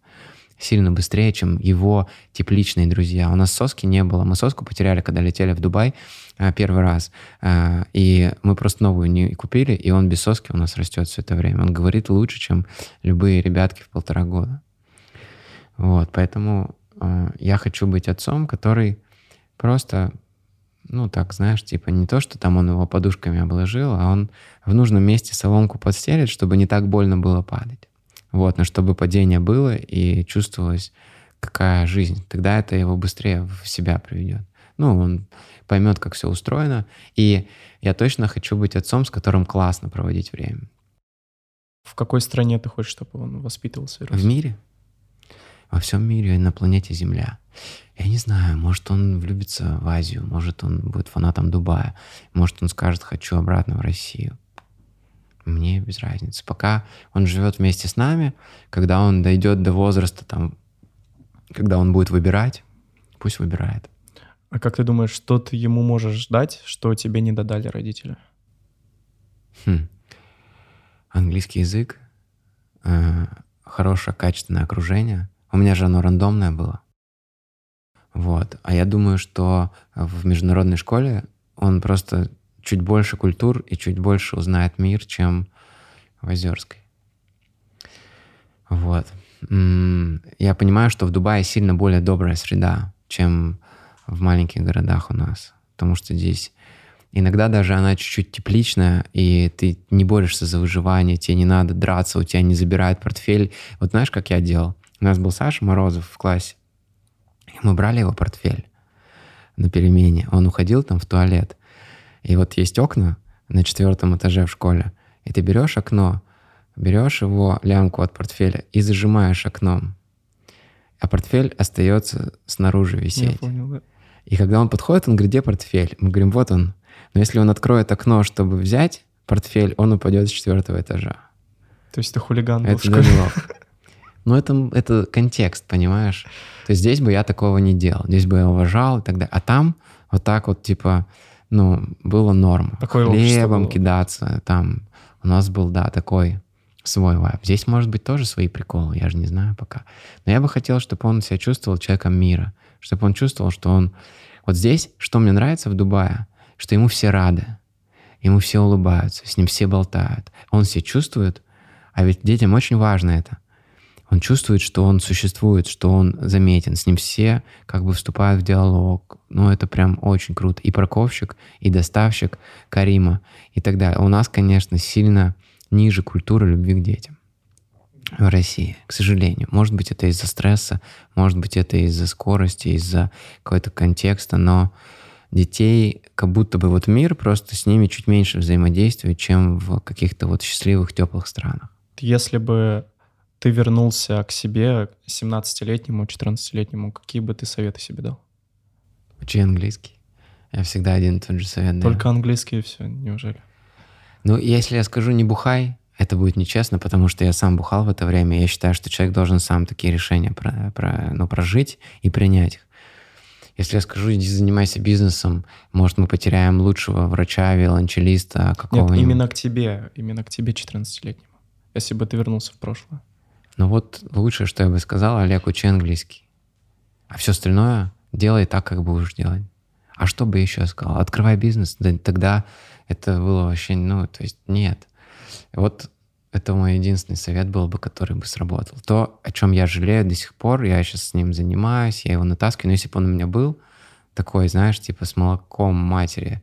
S1: сильно быстрее, чем его тепличные друзья. У нас соски не было. Мы соску потеряли, когда летели в Дубай э, первый раз. Э, и мы просто новую не купили, и он без соски у нас растет все это время. Он говорит лучше, чем любые ребятки в полтора года. Вот, поэтому э, я хочу быть отцом, который просто ну, так, знаешь, типа не то, что там он его подушками обложил, а он в нужном месте соломку подстелит, чтобы не так больно было падать. Вот, но чтобы падение было и чувствовалось, какая жизнь. Тогда это его быстрее в себя приведет. Ну, он поймет, как все устроено. И я точно хочу быть отцом, с которым классно проводить время.
S2: В какой стране ты хочешь, чтобы он воспитывался?
S1: В мире. Во всем мире, на планете Земля. Я не знаю, может, он влюбится в Азию, может, он будет фанатом Дубая, может, он скажет, хочу обратно в Россию мне без разницы. Пока он живет вместе с нами, когда он дойдет до возраста, там, когда он будет выбирать, пусть выбирает.
S2: А как ты думаешь, что ты ему можешь дать, что тебе не додали родители?
S1: Хм. Английский язык, э, хорошее качественное окружение. У меня же оно рандомное было. Вот. А я думаю, что в международной школе он просто чуть больше культур и чуть больше узнает мир, чем в Озерской. Вот. Я понимаю, что в Дубае сильно более добрая среда, чем в маленьких городах у нас. Потому что здесь иногда даже она чуть-чуть тепличная, и ты не борешься за выживание, тебе не надо драться, у тебя не забирают портфель. Вот знаешь, как я делал? У нас был Саша Морозов в классе, и мы брали его портфель на перемене. Он уходил там в туалет, и вот есть окна на четвертом этаже в школе, и ты берешь окно, берешь его лямку от портфеля и зажимаешь окном, а портфель остается снаружи висеть. Я понял, да. И когда он подходит, он говорит, где портфель? Мы говорим, вот он. Но если он откроет окно, чтобы взять портфель, он упадет с четвертого этажа.
S2: То есть это хулиган
S1: был это в Ну, это, это контекст, понимаешь? То есть здесь бы я такого не делал. Здесь бы я уважал и так далее. А там вот так вот, типа, ну, было норм. Такое Хлебом было. кидаться, там. У нас был, да, такой свой вайб. Здесь, может быть, тоже свои приколы, я же не знаю пока. Но я бы хотел, чтобы он себя чувствовал человеком мира, чтобы он чувствовал, что он... Вот здесь, что мне нравится в Дубае, что ему все рады, ему все улыбаются, с ним все болтают. Он себя чувствует, а ведь детям очень важно это — он чувствует, что он существует, что он заметен, с ним все как бы вступают в диалог. Ну, это прям очень круто. И парковщик, и доставщик Карима и так далее. У нас, конечно, сильно ниже культура любви к детям в России, к сожалению. Может быть, это из-за стресса, может быть, это из-за скорости, из-за какого-то контекста, но детей как будто бы вот мир просто с ними чуть меньше взаимодействует, чем в каких-то вот счастливых, теплых странах.
S2: Если бы ты вернулся к себе 17-летнему, 14-летнему, какие бы ты советы себе дал?
S1: Учи английский. Я всегда один и тот же совет
S2: Только даю. английский и все, неужели?
S1: Ну, если я скажу «не бухай», это будет нечестно, потому что я сам бухал в это время. Я считаю, что человек должен сам такие решения про, про, ну, прожить и принять их. Если я скажу, иди занимайся бизнесом, может, мы потеряем лучшего врача, виолончелиста, какого-нибудь.
S2: Нет, именно к тебе, именно к тебе 14-летнему, если бы ты вернулся в прошлое.
S1: Ну вот лучшее, что я бы сказал, Олег, учи английский. А все остальное делай так, как будешь делать. А что бы я еще сказал? Открывай бизнес. Да, тогда это было вообще, ну, то есть нет. Вот это мой единственный совет был бы, который бы сработал. То, о чем я жалею до сих пор, я сейчас с ним занимаюсь, я его натаскиваю, но если бы он у меня был такой, знаешь, типа с молоком матери,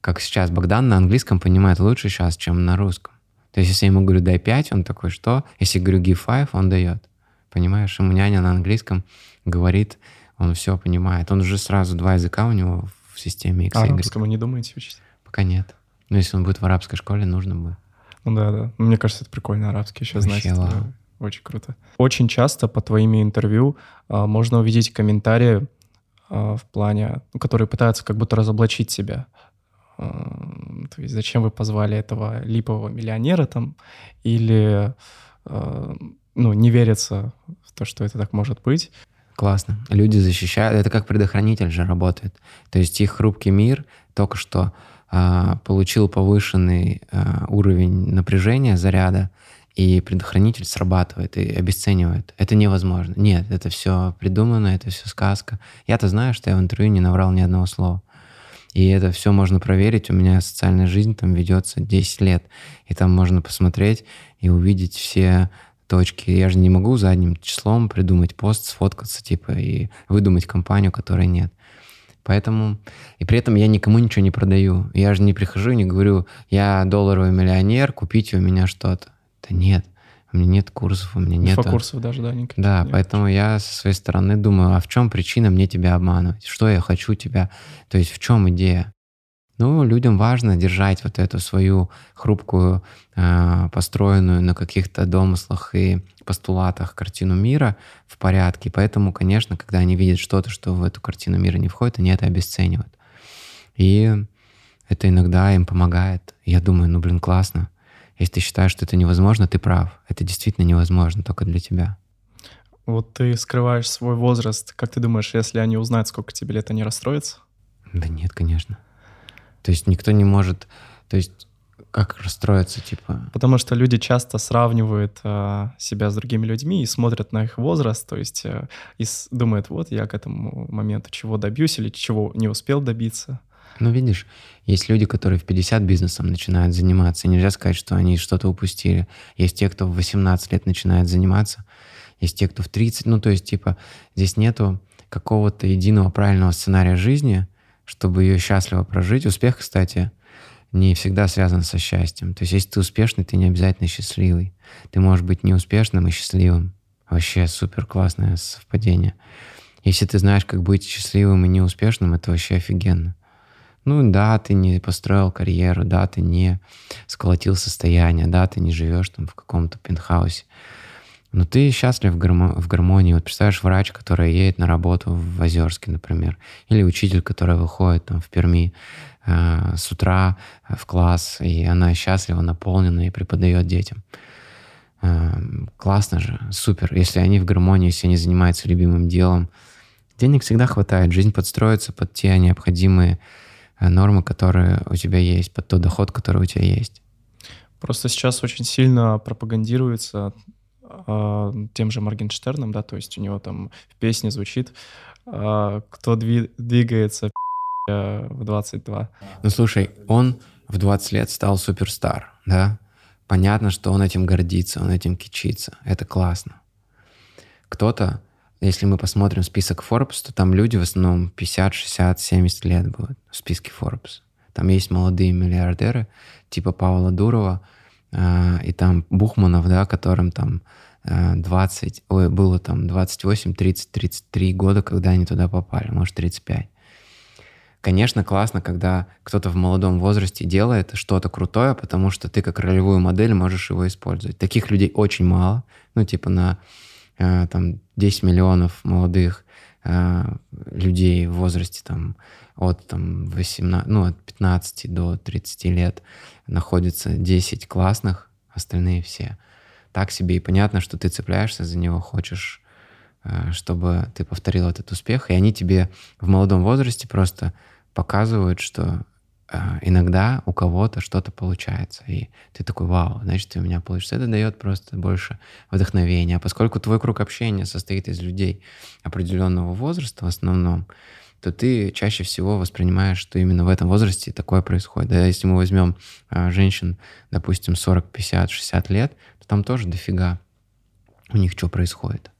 S1: как сейчас Богдан на английском понимает лучше сейчас, чем на русском. То есть если я ему говорю «дай 5», он такой «что?», если говорю «give 5», он дает. Понимаешь? Ему няня на английском говорит, он все понимает. Он уже сразу два языка у него в системе X.
S2: А арабскому не думаете учить?
S1: Пока нет. Но если он будет в арабской школе, нужно бы.
S2: Ну да, да. Мне кажется, это прикольно арабский еще знать. Это очень круто. Очень часто по твоими интервью а, можно увидеть комментарии а, в плане, ну, которые пытаются как будто разоблачить себя. А, то есть зачем вы позвали этого липового миллионера там? Или а, ну, не верится в то, что это так может быть.
S1: Классно. Люди защищают. Это как предохранитель же работает. То есть их хрупкий мир только что а, получил повышенный а, уровень напряжения заряда, и предохранитель срабатывает и обесценивает. Это невозможно. Нет, это все придумано, это все сказка. Я-то знаю, что я в интервью не наврал ни одного слова. И это все можно проверить. У меня социальная жизнь там ведется 10 лет. И там можно посмотреть и увидеть все точки. Я же не могу задним числом придумать пост, сфоткаться, типа, и выдумать компанию, которой нет. Поэтому... И при этом я никому ничего не продаю. Я же не прихожу и не говорю, я долларовый миллионер, купите у меня что-то. Да нет. У меня нет курсов, у меня нет...
S2: курсов даже, да, никаких
S1: Да, нет. поэтому я со своей стороны думаю, а в чем причина мне тебя обманывать? Что я хочу тебя? То есть в чем идея? Ну, людям важно держать вот эту свою хрупкую, э, построенную на каких-то домыслах и постулатах картину мира в порядке. Поэтому, конечно, когда они видят что-то, что в эту картину мира не входит, они это обесценивают. И это иногда им помогает. Я думаю, ну, блин, классно. Если ты считаешь, что это невозможно, ты прав. Это действительно невозможно только для тебя.
S2: Вот ты скрываешь свой возраст. Как ты думаешь, если они узнают, сколько тебе лет, они расстроятся?
S1: Да нет, конечно. То есть никто не может... То есть как расстроиться, типа?
S2: Потому что люди часто сравнивают э, себя с другими людьми и смотрят на их возраст, то есть э, и с, думают, вот я к этому моменту чего добьюсь или чего не успел добиться.
S1: Ну, видишь, есть люди, которые в 50 бизнесом начинают заниматься, и нельзя сказать, что они что-то упустили. Есть те, кто в 18 лет начинает заниматься, есть те, кто в 30. Ну, то есть, типа, здесь нету какого-то единого правильного сценария жизни, чтобы ее счастливо прожить. Успех, кстати, не всегда связан со счастьем. То есть, если ты успешный, ты не обязательно счастливый. Ты можешь быть неуспешным и счастливым. Вообще супер классное совпадение. Если ты знаешь, как быть счастливым и неуспешным, это вообще офигенно. Ну да, ты не построил карьеру, да, ты не сколотил состояние, да, ты не живешь там в каком-то пентхаусе. Но ты счастлив в, гармо- в гармонии. Вот представляешь, врач, который едет на работу в Озерске, например, или учитель, который выходит там в Перми э, с утра в класс, и она счастлива, наполнена и преподает детям. Э, классно же, супер. Если они в гармонии, если они занимаются любимым делом, денег всегда хватает, жизнь подстроится под те необходимые Э, нормы, которые у тебя есть, под тот доход, который у тебя есть.
S2: Просто сейчас очень сильно пропагандируется э, тем же Моргенштерном, да, то есть у него там в песне звучит э, «Кто дви- двигается э, в 22».
S1: Ну, слушай, он в 20 лет стал суперстар, да? Понятно, что он этим гордится, он этим кичится. Это классно. Кто-то если мы посмотрим список Forbes, то там люди в основном 50, 60, 70 лет будут в списке Forbes. Там есть молодые миллиардеры, типа Павла Дурова, э, и там Бухманов, да, которым там э, 20, ой, было там 28, 30, 33 года, когда они туда попали, может, 35. Конечно, классно, когда кто-то в молодом возрасте делает что-то крутое, потому что ты как ролевую модель можешь его использовать. Таких людей очень мало, ну, типа на там 10 миллионов молодых э, людей в возрасте там от там 18, ну, от 15 до 30 лет находится 10 классных, остальные все. Так себе и понятно, что ты цепляешься за него, хочешь, э, чтобы ты повторил этот успех, и они тебе в молодом возрасте просто показывают, что э, иногда у кого-то что-то получается. И ты такой, вау, значит, у меня получится. Это дает просто больше вдохновения. А поскольку твой круг общения состоит из людей определенного возраста в основном, то ты чаще всего воспринимаешь, что именно в этом возрасте такое происходит. Да, если мы возьмем а, женщин, допустим, 40, 50, 60 лет, то там тоже дофига у них что происходит.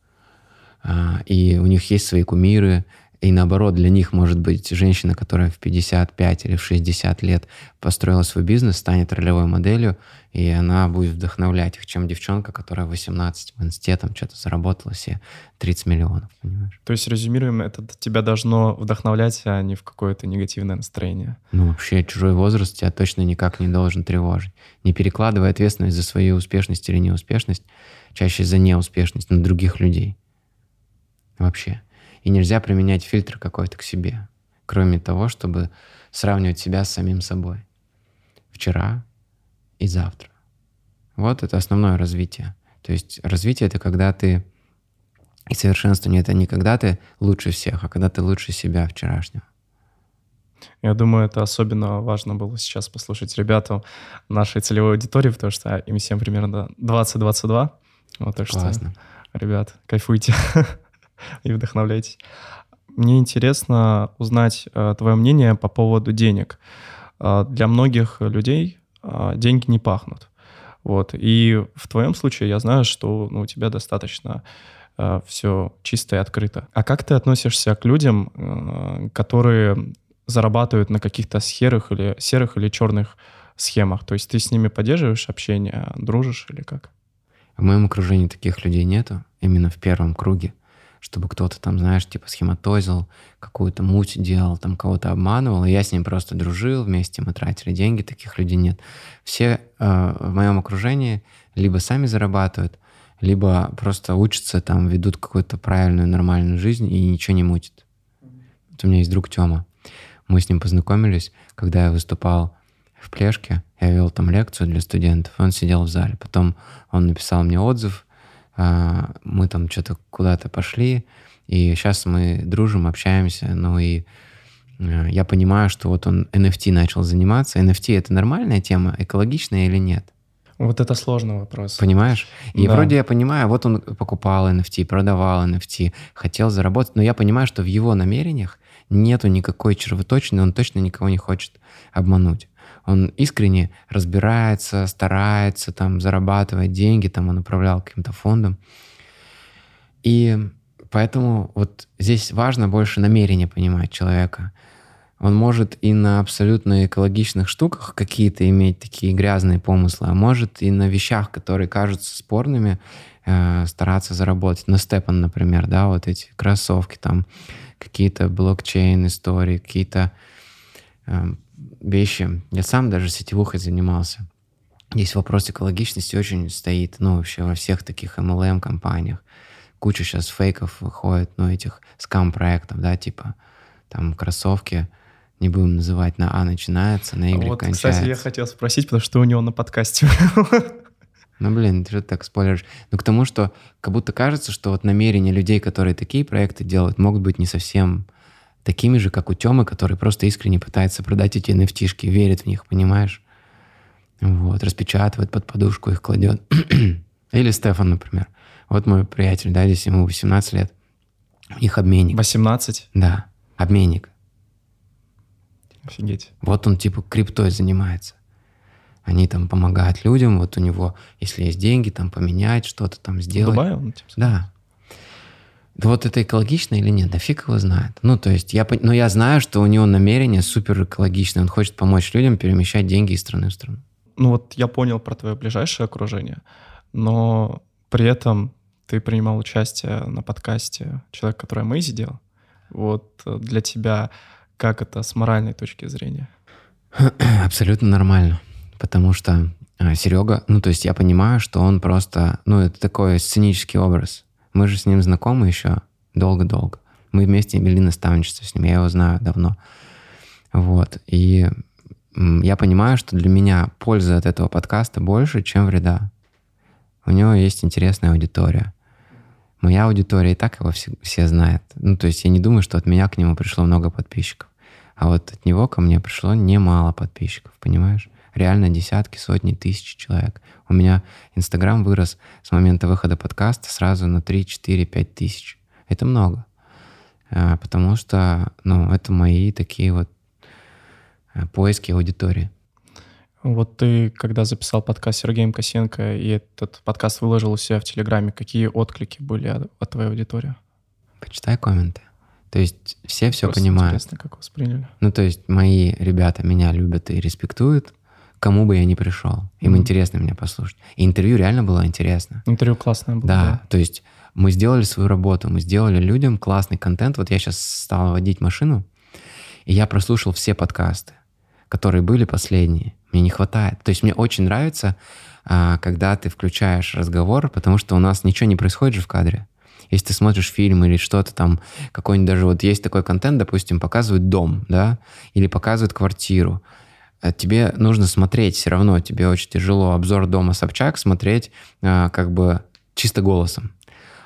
S1: А, и у них есть свои кумиры, и наоборот, для них, может быть, женщина, которая в 55 или в 60 лет построила свой бизнес, станет ролевой моделью, и она будет вдохновлять их, чем девчонка, которая в 18 в институте там что-то заработала себе 30 миллионов, понимаешь?
S2: То есть, резюмируем, это тебя должно вдохновлять, а не в какое-то негативное настроение?
S1: Ну, вообще, чужой возраст тебя точно никак не должен тревожить. Не перекладывай ответственность за свою успешность или неуспешность, чаще за неуспешность на других людей. Вообще. И нельзя применять фильтр какой-то к себе, кроме того, чтобы сравнивать себя с самим собой. Вчера и завтра. Вот это основное развитие. То есть развитие — это когда ты... И совершенствование — это не когда ты лучше всех, а когда ты лучше себя вчерашнего.
S2: Я думаю, это особенно важно было сейчас послушать ребятам нашей целевой аудитории, потому что им всем примерно 20-22. Вот, так Классно. что, ребят, кайфуйте. <laughs> и вдохновляйтесь. Мне интересно узнать э, твое мнение по поводу денег. Э, для многих людей э, деньги не пахнут. Вот. И в твоем случае я знаю, что ну, у тебя достаточно э, все чисто и открыто. А как ты относишься к людям, э, которые зарабатывают на каких-то серых или серых или черных схемах? То есть ты с ними поддерживаешь общение, дружишь или как?
S1: В моем окружении таких людей нету, именно в первом круге чтобы кто-то там, знаешь, типа схематозил, какую-то муть делал, там кого-то обманывал, и я с ним просто дружил, вместе мы тратили деньги, таких людей нет. Все э, в моем окружении либо сами зарабатывают, либо просто учатся, там, ведут какую-то правильную, нормальную жизнь и ничего не мутит. Вот у меня есть друг Тёма. Мы с ним познакомились, когда я выступал в Плешке. Я вел там лекцию для студентов, он сидел в зале. Потом он написал мне отзыв, мы там что-то куда-то пошли, и сейчас мы дружим, общаемся, ну и э, я понимаю, что вот он NFT начал заниматься. NFT — это нормальная тема, экологичная или нет?
S2: Вот это сложный вопрос.
S1: Понимаешь? И да. вроде я понимаю, вот он покупал NFT, продавал NFT, хотел заработать, но я понимаю, что в его намерениях нету никакой червоточины, он точно никого не хочет обмануть он искренне разбирается, старается там зарабатывать деньги, там он управлял каким-то фондом. И поэтому вот здесь важно больше намерение понимать человека. Он может и на абсолютно экологичных штуках какие-то иметь такие грязные помыслы, а может и на вещах, которые кажутся спорными, э, стараться заработать. На Степан, например, да, вот эти кроссовки, там какие-то блокчейн истории, какие-то э, вещи. Я сам даже сетевухой занимался. Здесь вопрос экологичности очень стоит, ну, вообще во всех таких MLM-компаниях. Куча сейчас фейков выходит, ну, этих скам-проектов, да, типа там кроссовки, не будем называть, на А начинается, на Y вот, кончается.
S2: Кстати, я хотел спросить, потому что у него на подкасте. <laughs>
S1: Ну, блин, ты же так спойлеришь. Ну, к тому, что как будто кажется, что вот намерения людей, которые такие проекты делают, могут быть не совсем такими же, как у Тёмы, который просто искренне пытается продать эти nft верит в них, понимаешь? Вот, распечатывает под подушку, их кладет. <clears throat> Или Стефан, например. Вот мой приятель, да, здесь ему 18 лет. У них обменник.
S2: 18?
S1: Да, обменник.
S2: Офигеть.
S1: Вот он типа криптой занимается. Они там помогают людям, вот у него, если есть деньги, там поменять, что-то там сделать. В
S2: Дубае он? Типа,
S1: да. Да вот это экологично или нет, да фиг его знает. Ну, то есть, я, но я знаю, что у него намерение супер экологичное. Он хочет помочь людям перемещать деньги из страны в страну.
S2: Ну вот я понял про твое ближайшее окружение, но при этом ты принимал участие на подкасте «Человек, который Мэйзи делал». Вот для тебя как это с моральной точки зрения? <clears throat>
S1: Абсолютно нормально, потому что а, Серега, ну то есть я понимаю, что он просто, ну это такой сценический образ. Мы же с ним знакомы еще долго-долго. Мы вместе вели наставничество с ним, я его знаю давно. Вот. И я понимаю, что для меня польза от этого подкаста больше, чем вреда. У него есть интересная аудитория. Моя аудитория и так его все, все знает. Ну, то есть я не думаю, что от меня к нему пришло много подписчиков. А вот от него ко мне пришло немало подписчиков, понимаешь? Реально десятки, сотни, тысячи человек. У меня Инстаграм вырос с момента выхода подкаста сразу на 3, 4, 5 тысяч. Это много. А, потому что, ну, это мои такие вот Э, поиски аудитории.
S2: Вот ты, когда записал подкаст с Сергеем Косенко, и этот подкаст выложил у себя в Телеграме, какие отклики были от, от твоей аудитории?
S1: Почитай комменты. То есть все все Просто понимают.
S2: Интересно, как восприняли.
S1: Ну, то есть мои ребята меня любят и респектуют, кому бы я ни пришел. Им mm-hmm. интересно меня послушать. И интервью реально было интересно.
S2: Интервью классное было.
S1: Да, да, то есть мы сделали свою работу, мы сделали людям классный контент. Вот я сейчас стал водить машину, и я прослушал все подкасты которые были последние. Мне не хватает. То есть мне очень нравится, а, когда ты включаешь разговор, потому что у нас ничего не происходит же в кадре. Если ты смотришь фильм или что-то там, какой-нибудь даже вот есть такой контент, допустим, показывают дом, да, или показывают квартиру, тебе нужно смотреть все равно, тебе очень тяжело обзор дома Собчак смотреть а, как бы чисто голосом.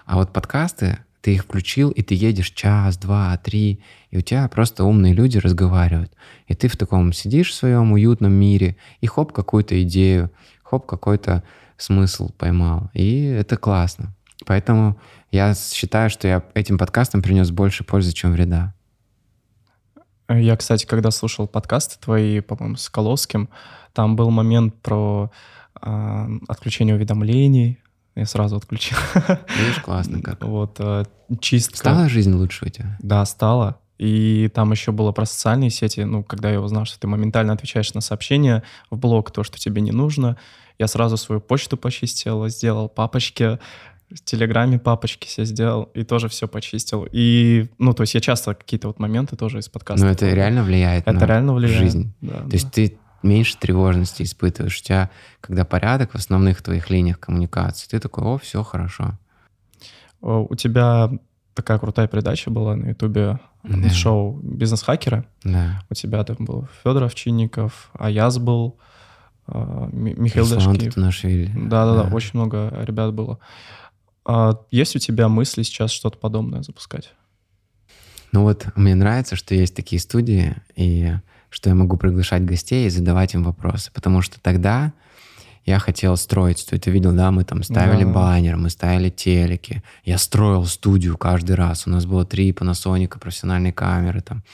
S1: А вот подкасты, ты их включил, и ты едешь час, два, три, и у тебя просто умные люди разговаривают. И ты в таком сидишь в своем уютном мире, и хоп, какую-то идею, хоп, какой-то смысл поймал. И это классно. Поэтому я считаю, что я этим подкастом принес больше пользы, чем вреда.
S2: Я, кстати, когда слушал подкасты твои, по-моему, с Коловским, там был момент про э, отключение уведомлений, я сразу отключил.
S1: Видишь, классно как. <laughs>
S2: Вот, э, чистка.
S1: Стала жизнь лучше у тебя?
S2: Да, стала. И там еще было про социальные сети. Ну, когда я узнал, что ты моментально отвечаешь на сообщения в блог, то, что тебе не нужно, я сразу свою почту почистил, сделал папочки, в Телеграме папочки себе сделал и тоже все почистил. И, ну, то есть я часто какие-то вот моменты тоже из подкаста.
S1: Но это реально влияет
S2: это
S1: на
S2: реально влияет.
S1: жизнь.
S2: Да,
S1: то
S2: да.
S1: есть ты меньше тревожности испытываешь. У тебя, когда порядок в основных твоих линиях коммуникации, ты такой, о, все хорошо.
S2: У тебя такая крутая передача была на Ютубе, да. шоу «Бизнес-хакеры».
S1: Да.
S2: У тебя там был Федор Овчинников, Аяз был, а, Михаил
S1: Руслан
S2: Дашкиев.
S1: Да-да-да,
S2: очень много ребят было. А есть у тебя мысли сейчас что-то подобное запускать?
S1: Ну вот мне нравится, что есть такие студии, и что я могу приглашать гостей и задавать им вопросы. Потому что тогда я хотел строить студию. Ты видел, да, мы там ставили да. баннер, мы ставили телеки. Я строил студию каждый раз. У нас было три Panasonic профессиональные камеры там.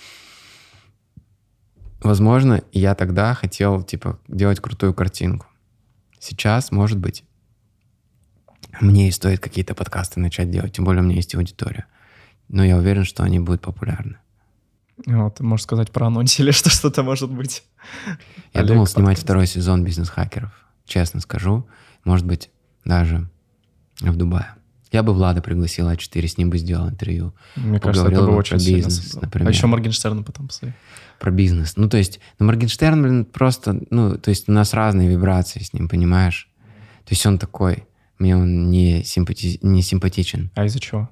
S1: Возможно, я тогда хотел, типа, делать крутую картинку. Сейчас, может быть, мне и стоит какие-то подкасты начать делать, тем более у меня есть аудитория. Но я уверен, что они будут популярны.
S2: Вот, можешь сказать про анонсили, <laughs> что что-то может быть.
S1: Я Олег думал снимать подкаст. второй сезон «Бизнес-хакеров», честно скажу. Может быть, даже в Дубае. Я бы Влада пригласил А4, с ним бы сделал интервью.
S2: Мне кажется, это бы очень про
S1: бизнес,
S2: сильно.
S1: например.
S2: А еще Моргенштерна потом посмотри.
S1: Про бизнес. Ну, то есть, ну, Моргенштерн, блин, просто, ну, то есть у нас разные вибрации с ним, понимаешь? То есть он такой, мне он не, симпати... не симпатичен.
S2: А из-за чего?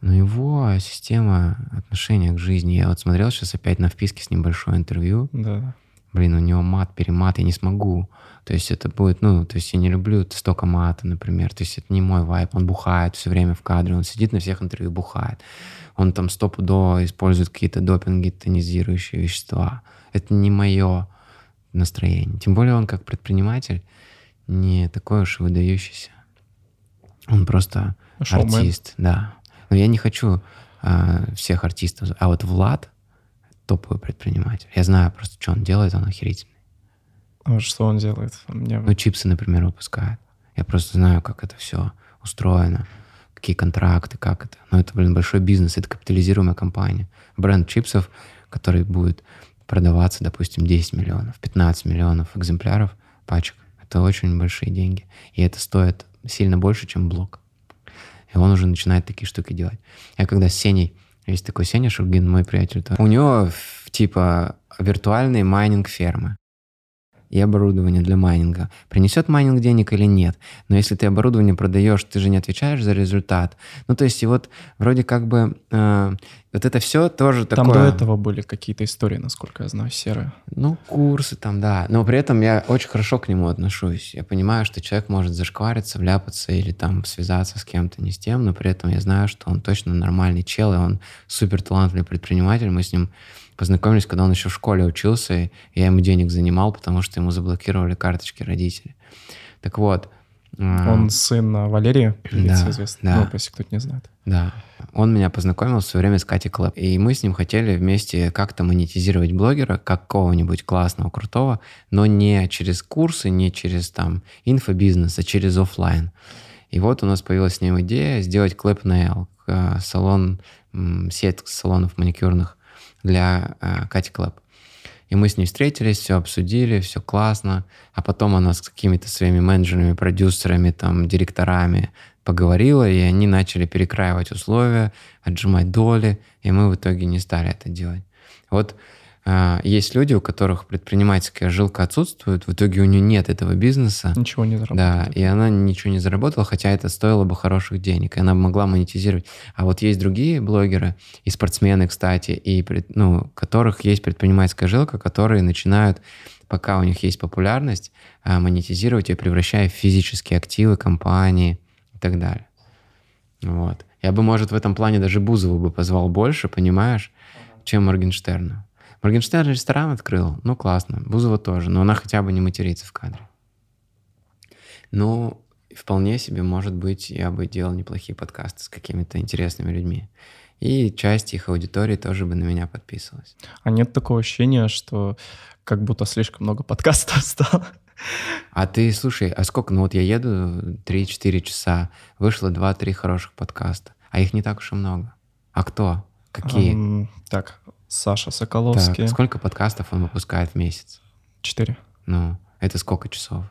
S1: Но его система отношения к жизни. Я вот смотрел сейчас опять на вписке с ним большое интервью.
S2: Да.
S1: Блин, у него мат, перемат, я не смогу. То есть это будет, ну, то есть я не люблю столько мата, например. То есть это не мой вайп. Он бухает все время в кадре, он сидит на всех интервью, бухает. Он там стопудово использует какие-то допинги, тонизирующие вещества. Это не мое настроение. Тем более он как предприниматель не такой уж выдающийся. Он просто Шоумен. артист, да. Но я не хочу э, всех артистов. А вот Влад топовый предприниматель. Я знаю просто, что он делает, он охерительный.
S2: А что он делает? Мне...
S1: Ну, чипсы, например, выпускает. Я просто знаю, как это все устроено, какие контракты, как это. Но это, блин, большой бизнес, это капитализируемая компания. Бренд чипсов, который будет продаваться, допустим, 10 миллионов, 15 миллионов экземпляров пачек. Это очень большие деньги. И это стоит сильно больше, чем блок. И он уже начинает такие штуки делать. Я когда с Сеней, есть такой Сеня Шургин, мой приятель, то у него типа виртуальные майнинг фермы. И оборудование для майнинга. Принесет майнинг денег или нет? Но если ты оборудование продаешь, ты же не отвечаешь за результат. Ну, то есть, и вот вроде как бы э, вот это все тоже
S2: там
S1: такое...
S2: Там до этого были какие-то истории, насколько я знаю, серые.
S1: Ну, курсы там, да. Но при этом я очень хорошо к нему отношусь. Я понимаю, что человек может зашквариться, вляпаться или там связаться с кем-то не с тем, но при этом я знаю, что он точно нормальный чел, и он супер талантливый предприниматель. Мы с ним познакомились, когда он еще в школе учился, и я ему денег занимал, потому что ему заблокировали карточки родители. Так вот.
S2: А, он сын Валерия, певицы
S1: да,
S2: известный,
S1: да.
S2: ну, если кто-то не знает.
S1: Да. Он меня познакомил в свое время с Катей Клэп. И мы с ним хотели вместе как-то монетизировать блогера, какого-нибудь классного, крутого, но не через курсы, не через там инфобизнес, а через офлайн. И вот у нас появилась с ним идея сделать Клэп Nail, э, салон, сеть салонов маникюрных для э, Кати Клэп. И мы с ней встретились, все обсудили, все классно. А потом она с какими-то своими менеджерами, продюсерами, там, директорами поговорила, и они начали перекраивать условия, отжимать доли, и мы в итоге не стали это делать. Вот есть люди, у которых предпринимательская жилка отсутствует, в итоге у нее нет этого бизнеса.
S2: Ничего не заработала.
S1: Да, и она ничего не заработала, хотя это стоило бы хороших денег, и она могла монетизировать. А вот есть другие блогеры, и спортсмены, кстати, и ну, у которых есть предпринимательская жилка, которые начинают пока у них есть популярность, а, монетизировать ее, превращая в физические активы компании и так далее. Вот. Я бы, может, в этом плане даже Бузову бы позвал больше, понимаешь, чем Моргенштерна. Моргенштерн ресторан открыл, ну классно. Бузова тоже, но она хотя бы не матерится в кадре. Ну, вполне себе, может быть, я бы делал неплохие подкасты с какими-то интересными людьми. И часть их аудитории тоже бы на меня подписывалась.
S2: А нет такого ощущения, что как будто слишком много подкастов стало?
S1: А ты, слушай, а сколько? Ну вот я еду 3-4 часа, вышло 2-3 хороших подкаста, а их не так уж и много. А кто? Какие? Um,
S2: так, Саша Соколовский.
S1: Так, сколько подкастов он выпускает в месяц?
S2: Четыре.
S1: Ну, это сколько часов?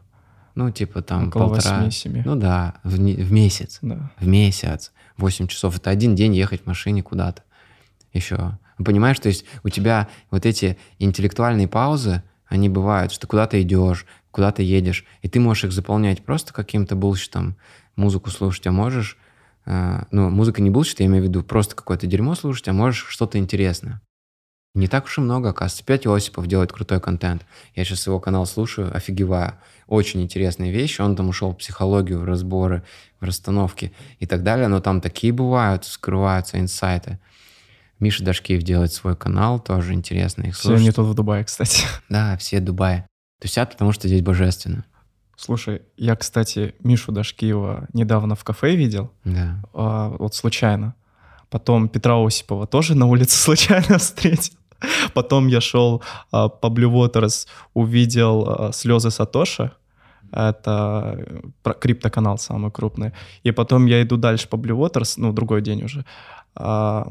S1: Ну, типа там
S2: Около
S1: полтора...
S2: 8-7.
S1: Ну да, в, в месяц.
S2: Да.
S1: В месяц. 8 часов. Это один день ехать в машине куда-то. Еще. Понимаешь, то есть у тебя вот эти интеллектуальные паузы, они бывают, что куда-то идешь, куда-то едешь, и ты можешь их заполнять просто каким-то bullshit ом, музыку слушать, а можешь, э, ну, музыка не bullshit, я имею в виду, просто какое-то дерьмо слушать, а можешь что-то интересное. Не так уж и много, оказывается. Пять Осипов делает крутой контент. Я сейчас его канал слушаю, офигеваю. Очень интересные вещи. Он там ушел в психологию, в разборы, в расстановки и так далее. Но там такие бывают, скрываются инсайты. Миша Дашкиев делает свой канал, тоже интересно их
S2: слушать. Все они тут в Дубае, кстати. <laughs>
S1: Да, все Дубае. Тусят, потому что здесь божественно.
S2: Слушай, я, кстати, Мишу Дашкиева недавно в кафе видел.
S1: Да.
S2: А, вот случайно. Потом Петра Осипова тоже на улице <laughs> случайно встретил. <laughs> Потом я шел а, по Blue Waters, увидел а, слезы Сатоши. Это э, криптоканал самый крупный. И потом я иду дальше по Blue Waters, ну, другой день уже, а,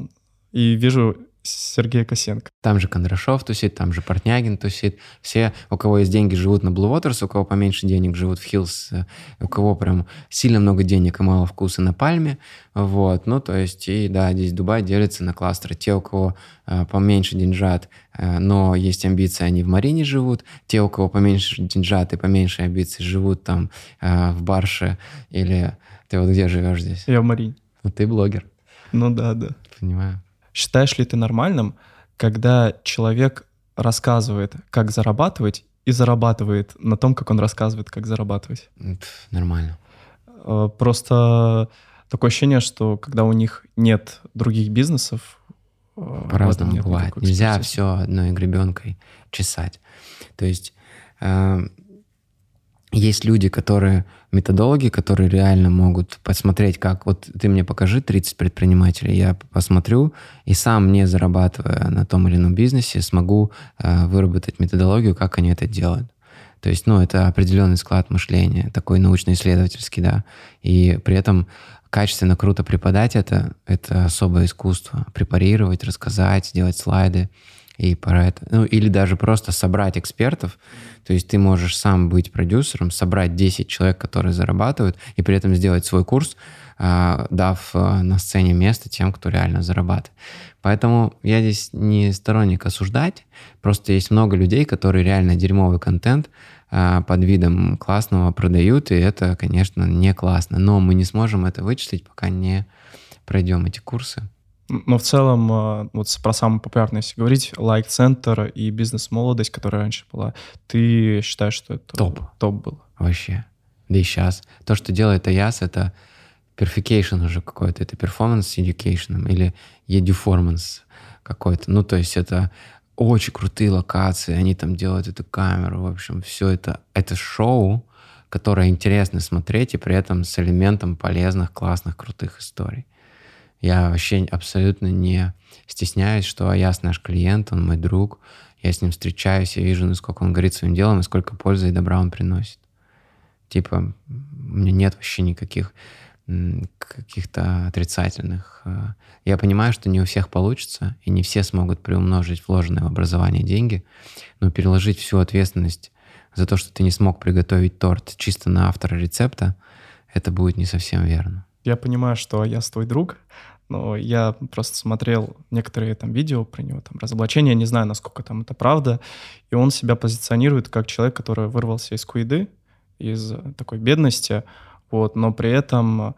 S2: и вижу Сергей Косенко.
S1: Там же Кондрашов тусит, там же Портнягин тусит. Все, у кого есть деньги, живут на Blue Waters, у кого поменьше денег, живут в Hills, э, у кого прям сильно много денег и мало вкуса на Пальме. Вот, ну, то есть, и да, здесь Дубай делится на кластеры. Те, у кого э, поменьше деньжат, э, но есть амбиции, они в Марине живут. Те, у кого поменьше деньжат и поменьше амбиций, живут там э, в Барше или... Ты вот где живешь здесь?
S2: Я в Марине.
S1: Ну, ты блогер.
S2: Ну да, да.
S1: Понимаю.
S2: Считаешь ли ты нормальным, когда человек рассказывает, как зарабатывать, и зарабатывает на том, как он рассказывает, как зарабатывать?
S1: Нормально.
S2: Э, просто такое ощущение, что когда у них нет других бизнесов,
S1: э, по-разному бывает. Нельзя все одной гребенкой чесать. То есть э, есть люди, которые, методологи, которые реально могут посмотреть, как вот ты мне покажи 30 предпринимателей, я посмотрю и сам, не зарабатывая на том или ином бизнесе, смогу э, выработать методологию, как они это делают. То есть, ну, это определенный склад мышления, такой научно-исследовательский, да. И при этом качественно, круто преподать это, это особое искусство. Препарировать, рассказать, сделать слайды. И про это, ну, или даже просто собрать экспертов, то есть ты можешь сам быть продюсером, собрать 10 человек, которые зарабатывают, и при этом сделать свой курс, а, дав а, на сцене место тем, кто реально зарабатывает. Поэтому я здесь не сторонник осуждать, просто есть много людей, которые реально дерьмовый контент а, под видом классного продают, и это, конечно, не классно. Но мы не сможем это вычислить, пока не пройдем эти курсы.
S2: Но в целом, а, вот про самое популярное, если говорить, Like Центр и бизнес-молодость, которая раньше была, ты считаешь, что это
S1: топ,
S2: топ был?
S1: Вообще. Да и сейчас. То, что делает Аяс, это perfication уже какой-то, это performance education или eduformance какой-то. Ну, то есть это очень крутые локации, они там делают эту камеру, в общем, все это, это шоу, которое интересно смотреть, и при этом с элементом полезных, классных, крутых историй. Я вообще абсолютно не стесняюсь, что Аяс наш клиент, он мой друг, я с ним встречаюсь, я вижу, насколько он горит своим делом и сколько пользы и добра он приносит. Типа, у меня нет вообще никаких каких-то отрицательных. Э, я понимаю, что не у всех получится, и не все смогут приумножить вложенные в образование деньги, но переложить всю ответственность за то, что ты не смог приготовить торт чисто на автора рецепта, это будет не совсем верно.
S2: Я понимаю, что я твой друг, но я просто смотрел некоторые там видео про него, там разоблачения, не знаю, насколько там это правда, и он себя позиционирует как человек, который вырвался из куиды, из такой бедности, вот, но при этом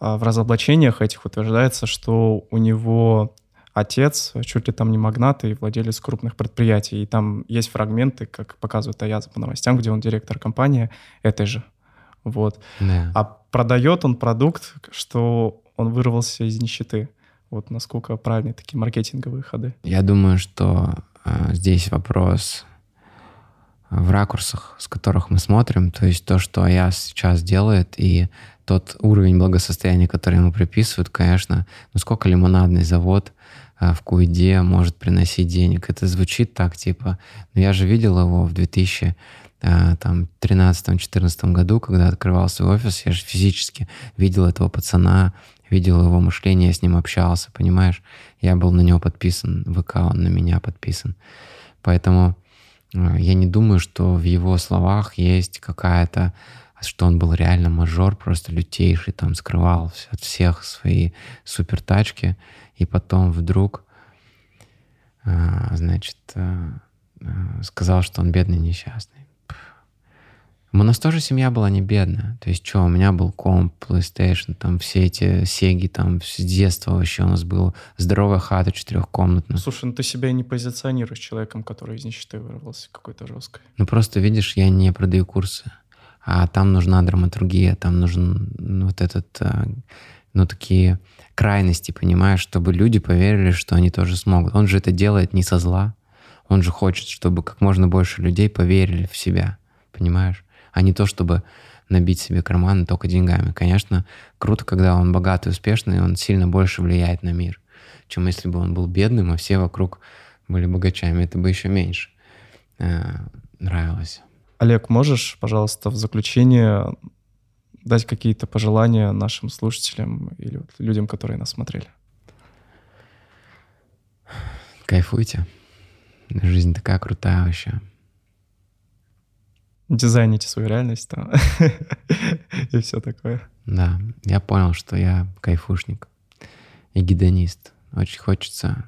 S2: а, в разоблачениях этих утверждается, что у него отец чуть ли там не магнат и владелец крупных предприятий. И там есть фрагменты, как показывает Аяза по новостям, где он директор компании этой же. Вот.
S1: Да.
S2: А продает он продукт, что он вырвался из нищеты. Вот насколько правильные такие маркетинговые ходы.
S1: Я думаю, что э, здесь вопрос в ракурсах, с которых мы смотрим, то есть то, что я сейчас делает, и тот уровень благосостояния, который ему приписывают, конечно, ну сколько лимонадный завод а, в Куиде может приносить денег. Это звучит так, типа, ну я же видел его в 2000 а, там, 13-14 году, когда открывал свой офис, я же физически видел этого пацана, видел его мышление, я с ним общался, понимаешь? Я был на него подписан, ВК он на меня подписан. Поэтому Э, я не думаю, что в его словах есть какая-то что он был реально мажор, просто лютейший, там скрывал от всех свои супер тачки, и потом вдруг, э, значит, э, сказал, что он бедный несчастный. У нас тоже семья была не бедная. То есть что, у меня был комп, PlayStation, там все эти сеги, там с детства вообще у нас была здоровая хата четырехкомнатная.
S2: Слушай, ну ты себя не позиционируешь человеком, который из нищеты вырвался какой-то жесткой.
S1: Ну просто видишь, я не продаю курсы, а там нужна драматургия, там нужен ну, вот этот, э, ну такие крайности, понимаешь, чтобы люди поверили, что они тоже смогут. Он же это делает не со зла, он же хочет, чтобы как можно больше людей поверили в себя, понимаешь? А не то, чтобы набить себе карманы только деньгами. Конечно, круто, когда он богатый, успешный, он сильно больше влияет на мир, чем если бы он был бедным, а все вокруг были богачами. Это бы еще меньше э, нравилось.
S2: Олег, можешь, пожалуйста, в заключение дать какие-то пожелания нашим слушателям или вот людям, которые нас смотрели?
S1: Кайфуйте. Жизнь такая крутая вообще
S2: дизайните свою реальность там <laughs> и все такое.
S1: Да, я понял, что я кайфушник и гедонист. Очень хочется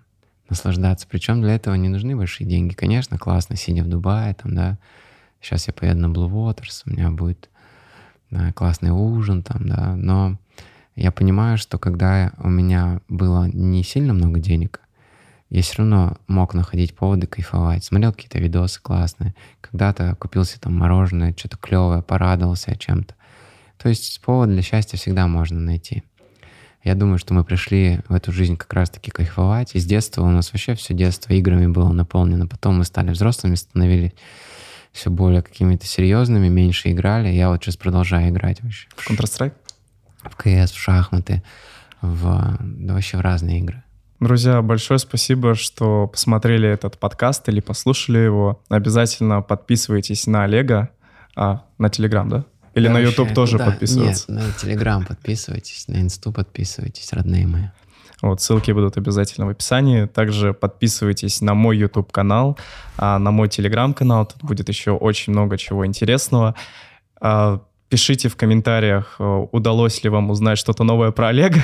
S1: наслаждаться. Причем для этого не нужны большие деньги. Конечно, классно, сидя в Дубае, там, да. Сейчас я поеду на Blue Waters, у меня будет да, классный ужин там, да. Но я понимаю, что когда у меня было не сильно много денег, я все равно мог находить поводы кайфовать. Смотрел какие-то видосы классные. Когда-то купился там мороженое, что-то клевое, порадовался чем-то. То есть повод для счастья всегда можно найти. Я думаю, что мы пришли в эту жизнь как раз-таки кайфовать. И с детства у нас вообще все детство играми было наполнено. Потом мы стали взрослыми, становились все более какими-то серьезными, меньше играли. Я вот сейчас продолжаю играть вообще.
S2: В Counter-Strike?
S1: В КС, в шахматы, в, да вообще в разные игры.
S2: Друзья, большое спасибо, что посмотрели этот подкаст или послушали его. Обязательно подписывайтесь на Олега, а, на Телеграм, да? Или да, на YouTube тоже да, подписываться?
S1: Нет, на Телеграм подписывайтесь, на Инсту подписывайтесь, родные мои.
S2: Вот, ссылки будут обязательно в описании. Также подписывайтесь на мой YouTube-канал, а на мой Telegram-канал. Тут будет еще очень много чего интересного. А, Пишите в комментариях, удалось ли вам узнать что-то новое про Олега.